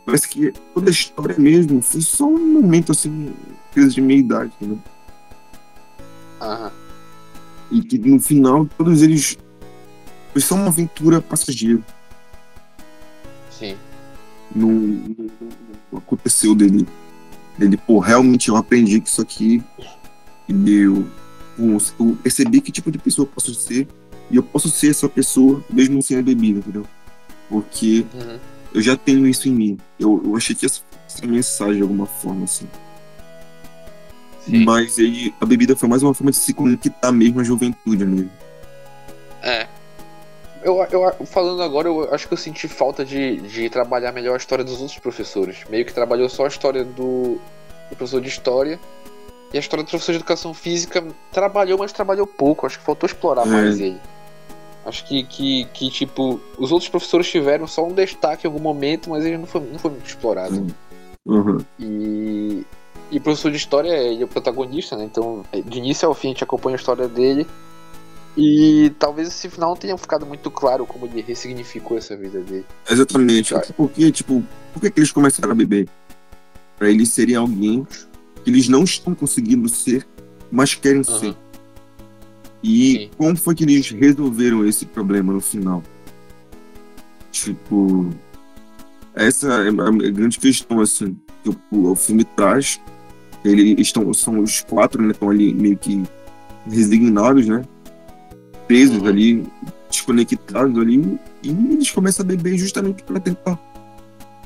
Speaker 2: parece que toda a história mesmo foi só um momento, assim, crise de meia-idade, né?
Speaker 1: aham.
Speaker 2: E que no final todos eles foi só uma aventura passageira.
Speaker 1: Sim.
Speaker 2: Não, não- não aconteceu dele. Dele, pô, realmente eu aprendi que isso aqui. E eu, eu percebi que tipo de pessoa eu posso ser. E eu posso ser essa pessoa mesmo sem a bebida, entendeu? Porque
Speaker 1: Uhum.
Speaker 2: eu já tenho isso em mim. Eu, eu achei que essa, essa mensagem de alguma forma, assim.
Speaker 1: Sim.
Speaker 2: Mas ele, a bebida foi mais uma forma de se conectar mesmo à juventude mesmo.
Speaker 1: É. Eu, eu, falando agora, eu acho que eu senti falta de, de trabalhar melhor a história dos outros professores. Meio que trabalhou só a história do, do professor de história. E a história do professor de educação física trabalhou, mas trabalhou pouco. Acho que faltou explorar
Speaker 2: É.
Speaker 1: mais ele. Acho que, que, que, tipo, os outros professores tiveram só um destaque em algum momento, mas ele não foi, não foi muito explorado.
Speaker 2: Uhum.
Speaker 1: E, e o professor de história, ele é o protagonista, né? Então, de início ao fim, a gente acompanha a história dele. E talvez esse final não tenha ficado muito claro como ele ressignificou essa vida dele.
Speaker 2: Exatamente. Até porque, tipo, por que, que eles começaram a beber? Pra eles serem alguém que eles não estão conseguindo ser, mas querem
Speaker 1: Aham.
Speaker 2: ser. E
Speaker 1: Sim.
Speaker 2: como foi que eles resolveram esse problema no final? Tipo, essa é a grande questão, assim, que o, o filme traz. Eles estão, são os quatro, né? Estão ali meio que resignados, né? Presos ali, desconectados ali. E eles começam a beber justamente para tentar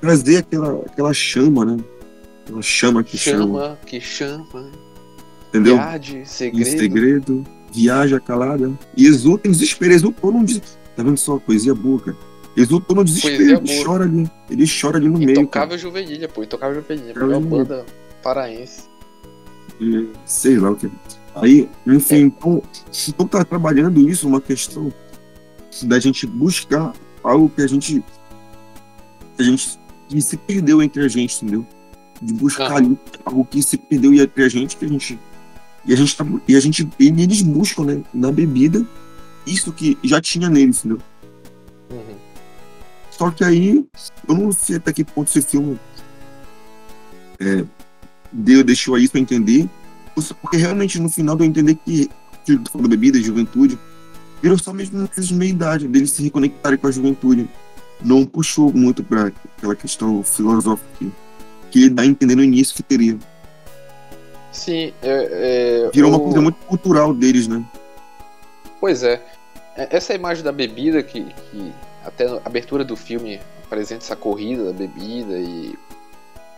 Speaker 2: trazer aquela, aquela chama, né? Aquela chama que chama,
Speaker 1: Chama, que chama,
Speaker 2: entendeu?
Speaker 1: viade,
Speaker 2: Em
Speaker 1: segredo.
Speaker 2: segredo, viaja calada. E exulta em desespero, exultou num desespero. Tá vendo só? Poesia boa, cara. Exultou no desespero, ele chora ali. Ele chora ali no meio.
Speaker 1: Intocável Juvenilha, pô. Intocável Juvenilha.
Speaker 2: Cara,
Speaker 1: Melhor
Speaker 2: eu-
Speaker 1: banda paraense.
Speaker 2: E sei lá o que. Aí, enfim, então, então tá trabalhando isso, uma questão da gente buscar algo que a gente. que a gente. que se perdeu entre a gente, entendeu? De buscar algo que se perdeu entre a gente, que a gente. E a gente tá, e a gente. E eles buscam, né? Na bebida, isso que já tinha neles, entendeu?
Speaker 1: Uhum.
Speaker 2: Só que aí, eu não sei até que ponto esse filme é, deu, deixou isso pra entender. Porque realmente no final deu a entender que, que falou da bebida, juventude, virou só mesmo uma crise de meia-idade, deles se reconectarem com a juventude. Não puxou muito pra aquela questão filosófica que, que ele dá a entender no início que teria.
Speaker 1: Sim, é, é,
Speaker 2: Virou uma coisa muito cultural deles, né?
Speaker 1: Pois é. É, Essa imagem da bebida que, que até na abertura do filme apresenta essa corrida da bebida e,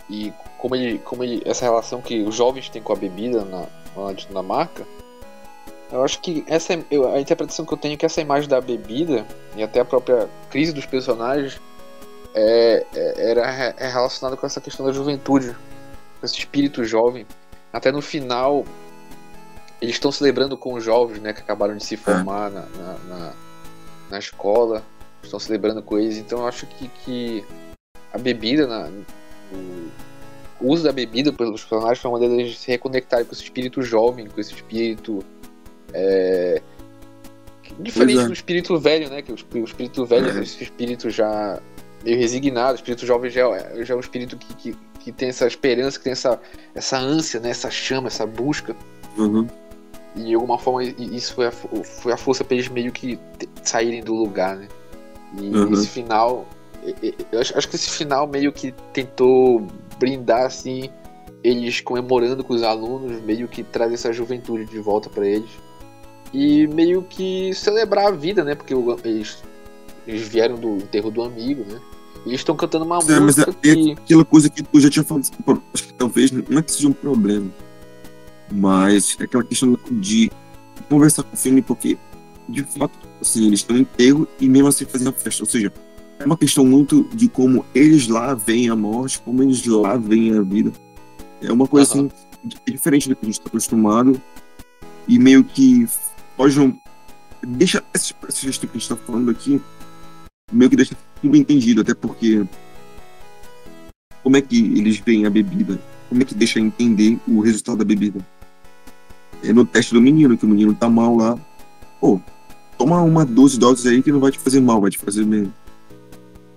Speaker 1: e como, ele, como ele, essa relação que os jovens têm com a bebida na, na marca. Eu acho que essa eu- a interpretação que eu tenho é que essa imagem da bebida e até a própria crise dos personagens é, é- era é relacionada com essa questão da juventude, com esse espírito jovem. Até no final eles estão celebrando com os jovens, né, que acabaram de se formar na, na, na, na escola, estão celebrando com eles. Então eu acho que, que a bebida, na, o, uso da bebida pelos personagens foi uma maneira deles se reconectarem com esse espírito jovem, com esse espírito é, Diferente
Speaker 2: é.
Speaker 1: do espírito velho, né? Que o, espírito velho
Speaker 2: É.
Speaker 1: é esse espírito já meio resignado, o espírito jovem já é, já é um espírito que, que, que tem essa esperança, que tem essa, essa ânsia, né? Essa chama, essa busca.
Speaker 2: Uhum.
Speaker 1: E de alguma forma isso foi a, fo- foi a força pra eles meio que saírem do lugar, né? E
Speaker 2: Uhum.
Speaker 1: esse final. Eu acho, acho que esse final meio que tentou brindar, assim, eles comemorando com os alunos, meio que trazer essa juventude de volta pra eles. E meio que celebrar a vida, né? Porque eles, eles vieram do enterro do amigo, né? E eles estão cantando uma
Speaker 2: É, mas é,
Speaker 1: música
Speaker 2: é
Speaker 1: que.
Speaker 2: aquela coisa que tu já tinha falado. pô, Acho que talvez não é que seja um problema, mas é aquela questão de conversar com o filme, porque de fato, assim, eles estão em enterro e mesmo assim fazendo a festa. Ou seja, é uma questão muito de como eles lá veem a morte, como eles lá veem a vida. É uma coisa
Speaker 1: Aham.
Speaker 2: assim, diferente do que a gente está acostumado e meio que foge um. Deixa esse esse gesto que a gente está falando aqui, meio que deixa tudo entendido, até porque como é que eles veem a bebida? Como é que deixa entender o resultado da bebida? É no teste do menino, que o menino tá mal lá. Pô, toma uma 12 doses aí que não vai te fazer mal, vai te fazer bem.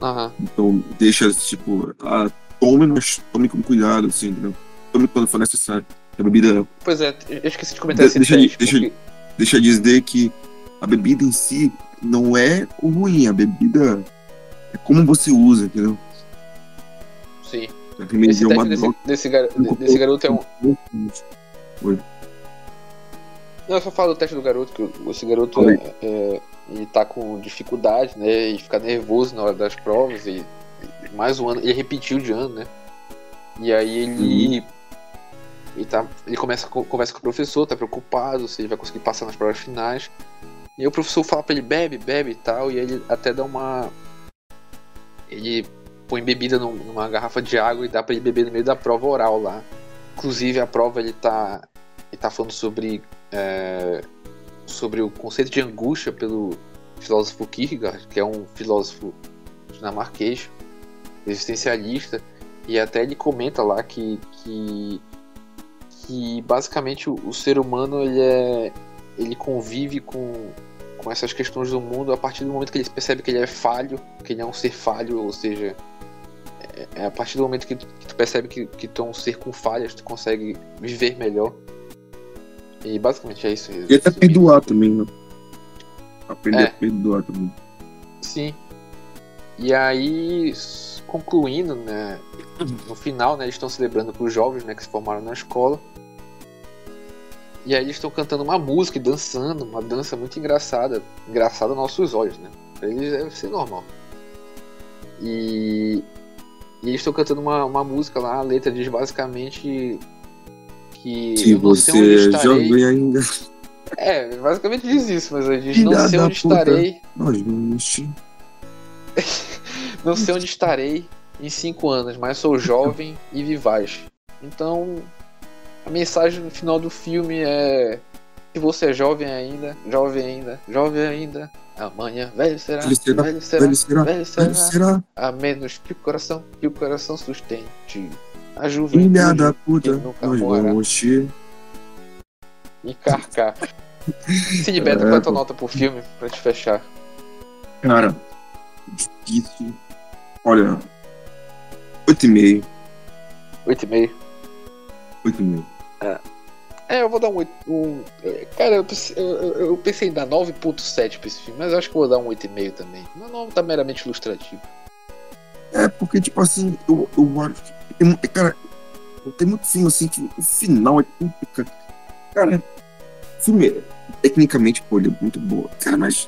Speaker 1: Aham.
Speaker 2: Então deixa, tipo, ah, tome, mas tome com cuidado, assim, entendeu? Tome quando for necessário. A bebida
Speaker 1: Pois é, eu esqueci de comentar
Speaker 2: De-
Speaker 1: esse
Speaker 2: deixa de-
Speaker 1: teste,
Speaker 2: deixa de-
Speaker 1: porque-
Speaker 2: deixa dizer que a bebida em si não é o ruim, a bebida é como você usa, entendeu?
Speaker 1: Sim. Esse teste desse, desse, gar- de- desse garoto é um.
Speaker 2: Oi.
Speaker 1: Não, eu só falo do teste do garoto, que esse garoto é, é- ele tá com dificuldade, né? E fica nervoso na hora das provas. E, e mais um ano. Ele repetiu de ano, né? E aí ele. Ele, tá, ele começa conversa com o professor, tá preocupado se ele vai conseguir passar nas provas finais. E aí o professor fala pra ele, bebe, bebe e tal, e aí ele até dá uma. Ele põe bebida num- numa garrafa de água e dá pra ele beber no meio da prova oral lá. Inclusive a prova ele tá. Ele tá falando sobre. é, sobre o conceito de angústia pelo filósofo Kierkegaard, que é um filósofo dinamarquês, existencialista, e até ele comenta lá que, que, que basicamente o, o ser humano ele, é, ele convive com, com essas questões do mundo a partir do momento que ele percebe que ele é falho, que ele é um ser falho, ou seja, é, é a partir do momento que que tu percebe que, que tu é um ser com falhas, tu consegue viver melhor. E basicamente é isso.
Speaker 2: E até perdoar também, né? Aprender
Speaker 1: É.
Speaker 2: a perdoar também.
Speaker 1: Sim. E aí, concluindo, né? No final, né? Eles estão celebrando com os jovens, né? Que se formaram na escola. E aí eles estão cantando uma música e dançando, uma dança muito engraçada. Engraçada aos nossos olhos, né? Pra eles deve ser normal. E, e eles estão cantando uma, uma música lá, a letra diz basicamente que
Speaker 2: Se você é jovem ainda,
Speaker 1: É, basicamente diz isso, mas ele diz,
Speaker 2: Filha
Speaker 1: não sei onde
Speaker 2: puta.
Speaker 1: estarei.
Speaker 2: nós vamos.
Speaker 1: Não sei onde estarei em cinco anos, mas sou jovem e vivaz. Então, a mensagem no final do filme é: se você é jovem ainda, jovem ainda, jovem ainda, amanhã velho será,
Speaker 2: Velho será,
Speaker 1: velho será,
Speaker 2: Velho será,
Speaker 1: velho será,
Speaker 2: velho será,
Speaker 1: a menos que o coração, que o coração sustente. A
Speaker 2: filha
Speaker 1: juventude
Speaker 2: da puta, nós vamos te.
Speaker 1: e carcar. Cid Beto,
Speaker 2: É,
Speaker 1: qual é a tua
Speaker 2: pô.
Speaker 1: nota pro filme, pra te fechar?
Speaker 2: Cara, difícil. Olha, 8,5.
Speaker 1: 8,5.
Speaker 2: 8,5.
Speaker 1: É, eu vou dar um 8. Um, é, cara, eu, eu- eu pensei em dar 9.7 pra esse filme, mas eu acho que eu vou dar um 8,5 também. Meu nome tá meramente ilustrativo.
Speaker 2: É, porque, tipo assim, eu, eu acho que. Tem, cara, tem muito filme assim que o final é complicado. Cara, o filme, tecnicamente, pô, ele é muito boa. Cara, mas.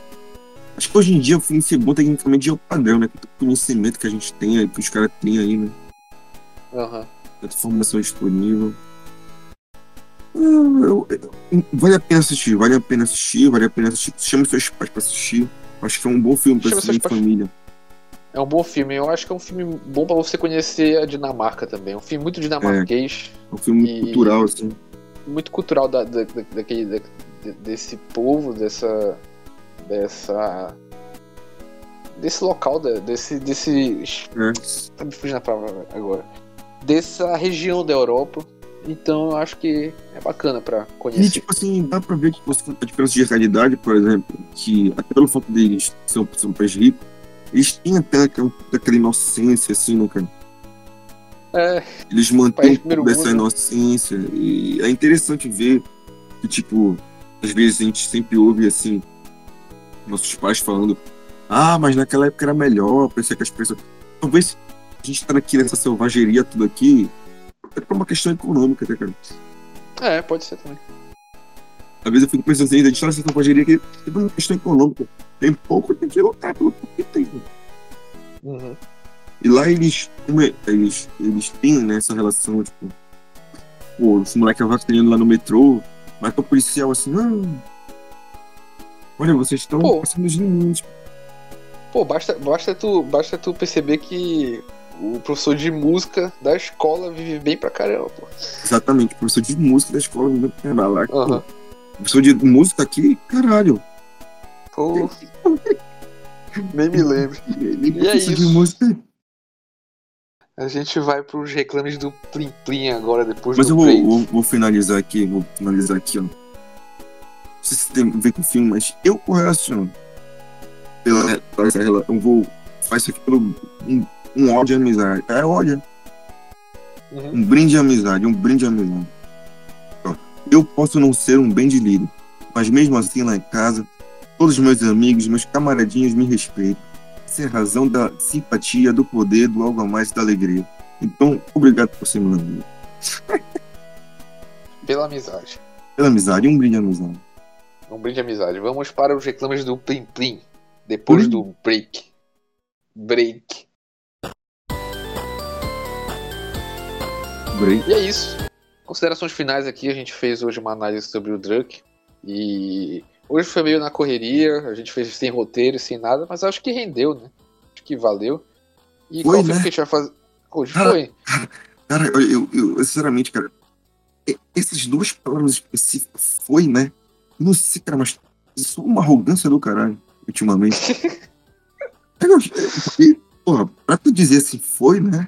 Speaker 2: Acho que hoje em dia o filme ser bom tecnicamente é o padrão, né? Tanto conhecimento que a gente tem aí, que os caras têm aí, né?
Speaker 1: Aham.
Speaker 2: Tanta informação disponível. Ah, eu- eu- vale a pena assistir, vale a pena assistir, vale a pena assistir. Chama seus pais pra assistir. Acho que é um bom filme pra
Speaker 1: Chama
Speaker 2: assistir em família.
Speaker 1: É um bom filme. Eu acho que é um filme bom pra você conhecer a Dinamarca também. É um filme muito dinamarquês,
Speaker 2: É um filme muito
Speaker 1: E-
Speaker 2: cultural, assim.
Speaker 1: muito cultural da, da- da- daquele, da- de- desse povo, dessa. dessa. desse local, desse. desse
Speaker 2: É.
Speaker 1: tá me fugindo a palavra agora. Dessa região da Europa. Então eu acho que é bacana pra
Speaker 2: E,
Speaker 1: conhecer.
Speaker 2: tipo assim, dá pra ver que a diferença de realidade, por exemplo, que até pelo fato deles ser um país rico, eles têm até aquela, aquela inocência, assim, né, cara?
Speaker 1: É,
Speaker 2: Eles mantêm
Speaker 1: primeiro
Speaker 2: dessa
Speaker 1: mundo,
Speaker 2: inocência. E é interessante ver que, tipo, às vezes a gente sempre ouve, assim, nossos pais falando ah, mas naquela época era melhor, pensei que as pessoas... Talvez a gente tá aqui nessa selvageria tudo aqui, é por uma questão econômica, né, cara?
Speaker 1: é, pode ser também.
Speaker 2: Às vezes eu fico pensando assim, a gente tá nessa selvageria aqui, é por uma questão econômica. Tem pouco, tem que lutar pelo que tem.
Speaker 1: Uhum.
Speaker 2: E lá eles, é- eles, eles têm né, essa relação, tipo, pô, os moleques avacalhando lá no metrô, mas o policial assim, não. Olha, vocês estão passando os limites.
Speaker 1: Pô, basta, basta, tu, basta tu perceber que o professor de música da escola vive bem pra caramba, pô.
Speaker 2: Exatamente, professor de música da escola, não vai lá. pô,
Speaker 1: Aham.
Speaker 2: Professor de música aqui, caralho.
Speaker 1: Pô, nem me lembro.
Speaker 2: Ele
Speaker 1: E é isso.
Speaker 2: música.
Speaker 1: A gente vai pros reclames do Plim Plim agora, depois
Speaker 2: Mas
Speaker 1: do
Speaker 2: eu vou, vou, vou finalizar aqui, vou finalizar aqui, ó. Não sei se tem a ver com o filme, mas eu correlaciono. Pela, pela eu vou. Faz isso aqui pelo. Um, um ódio de amizade. É ódio.
Speaker 1: Uhum.
Speaker 2: Um brinde de amizade, um brinde de amizade. Eu posso não ser um bem de líder, mas mesmo assim lá em casa, todos os meus amigos, meus camaradinhos me respeitam. Essa é a razão da simpatia, do poder, do algo a mais e da alegria. Então, obrigado por ser meu amigo.
Speaker 1: Pela amizade.
Speaker 2: Pela amizade, um brinde de amizade.
Speaker 1: Um brinde de amizade. Vamos para os reclames do Plim Plim. Depois
Speaker 2: Plim.
Speaker 1: do break. Break.
Speaker 2: Break.
Speaker 1: E é isso. Considerações finais aqui. A gente fez hoje uma análise sobre o Drunk. E hoje foi meio na correria. A gente fez sem roteiro, sem nada. Mas acho que rendeu, né? Acho que valeu. E
Speaker 2: Foi,
Speaker 1: qual filme
Speaker 2: né?
Speaker 1: que a gente vai fazer? Hoje
Speaker 2: Cara,
Speaker 1: foi.
Speaker 2: Cara, eu, eu, eu, sinceramente, cara, essas duas palavras específicas foi, né? Eu Não sei, cara, mas isso é uma arrogância do caralho, ultimamente. É, é, porque, porra, pra tu dizer assim, foi, né?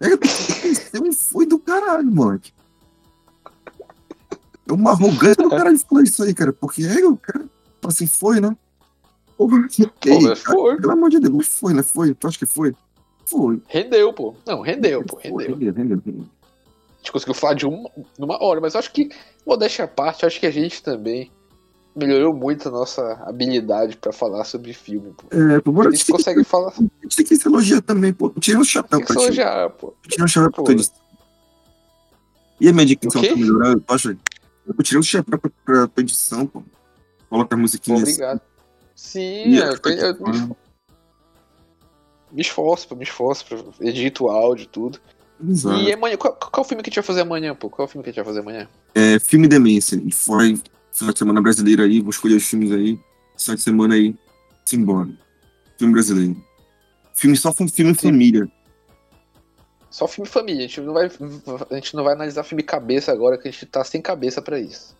Speaker 2: É, tem que ser um foi do caralho, moleque. É uma arrogância do caralho falar isso aí, cara, porque é, o cara assim, foi, né?
Speaker 1: Pô,
Speaker 2: cara,
Speaker 1: foi.
Speaker 2: pelo amor de Deus, foi, né? Foi, tu acha que foi? Foi.
Speaker 1: Rendeu, pô. Não, rendeu, pô.
Speaker 2: Foi,
Speaker 1: Rendeu.
Speaker 2: rendeu, rendeu, rendeu.
Speaker 1: A gente conseguiu falar de uma, numa hora, mas acho que, modéstia à parte, acho que a gente também melhorou muito a nossa habilidade pra falar sobre filme, pô.
Speaker 2: É, pô,
Speaker 1: A gente consegue falar.
Speaker 2: A gente tem que se elogiar também, pô. Tira o chapéu
Speaker 1: Tem que
Speaker 2: pra ti.
Speaker 1: elogiar, pô.
Speaker 2: Tira o chapéu pra tua edição. E a minha
Speaker 1: O quê?
Speaker 2: tá melhorando, tu acha? Eu tirei o chapéu pra, pra tua edição, pô. Coloca a musiquinha
Speaker 1: Obrigado. Sim,
Speaker 2: assim. E
Speaker 1: eu, tenho- eu
Speaker 2: fica
Speaker 1: me, esforço, pô, me esforço, pra, edito o áudio e tudo.
Speaker 2: Exato.
Speaker 1: E amanhã, qual, qual é o filme que a gente vai fazer amanhã, pô? Qual é o filme que a gente vai fazer amanhã?
Speaker 2: É, filme Demência. E foi final de semana brasileiro aí, vou escolher os filmes aí. Final de semana aí, simbora. Filme brasileiro. Filme só filme, filme família.
Speaker 1: Só filme família, a gente não vai, a gente não vai analisar filme cabeça agora, que a gente tá sem cabeça pra isso.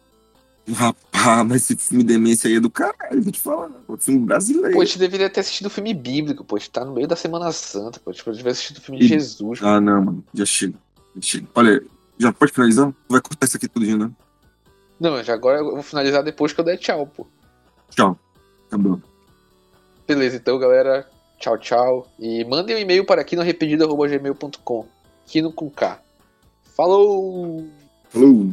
Speaker 2: Rapaz, mas esse filme Demência aí é do caralho, vou te falar. Pô, filme brasileiro.
Speaker 1: Pô, a gente deveria ter assistido filme bíblico, pô. A gente tá no meio da Semana Santa, pô. A gente vai assistir o filme de
Speaker 2: E-
Speaker 1: Jesus. pô.
Speaker 2: Ah, não, mano. Já chega. Já chega. Olha, já pode finalizar? Tu vai cortar isso aqui tudo, né?
Speaker 1: Não, já agora eu vou finalizar depois que eu der tchau, pô.
Speaker 2: Tchau. Acabou.
Speaker 1: Beleza, então, galera. Tchau, tchau. E mandem um e-mail para aqui no arrependido.gmail.com. Kino com K. Falou!
Speaker 2: Falou.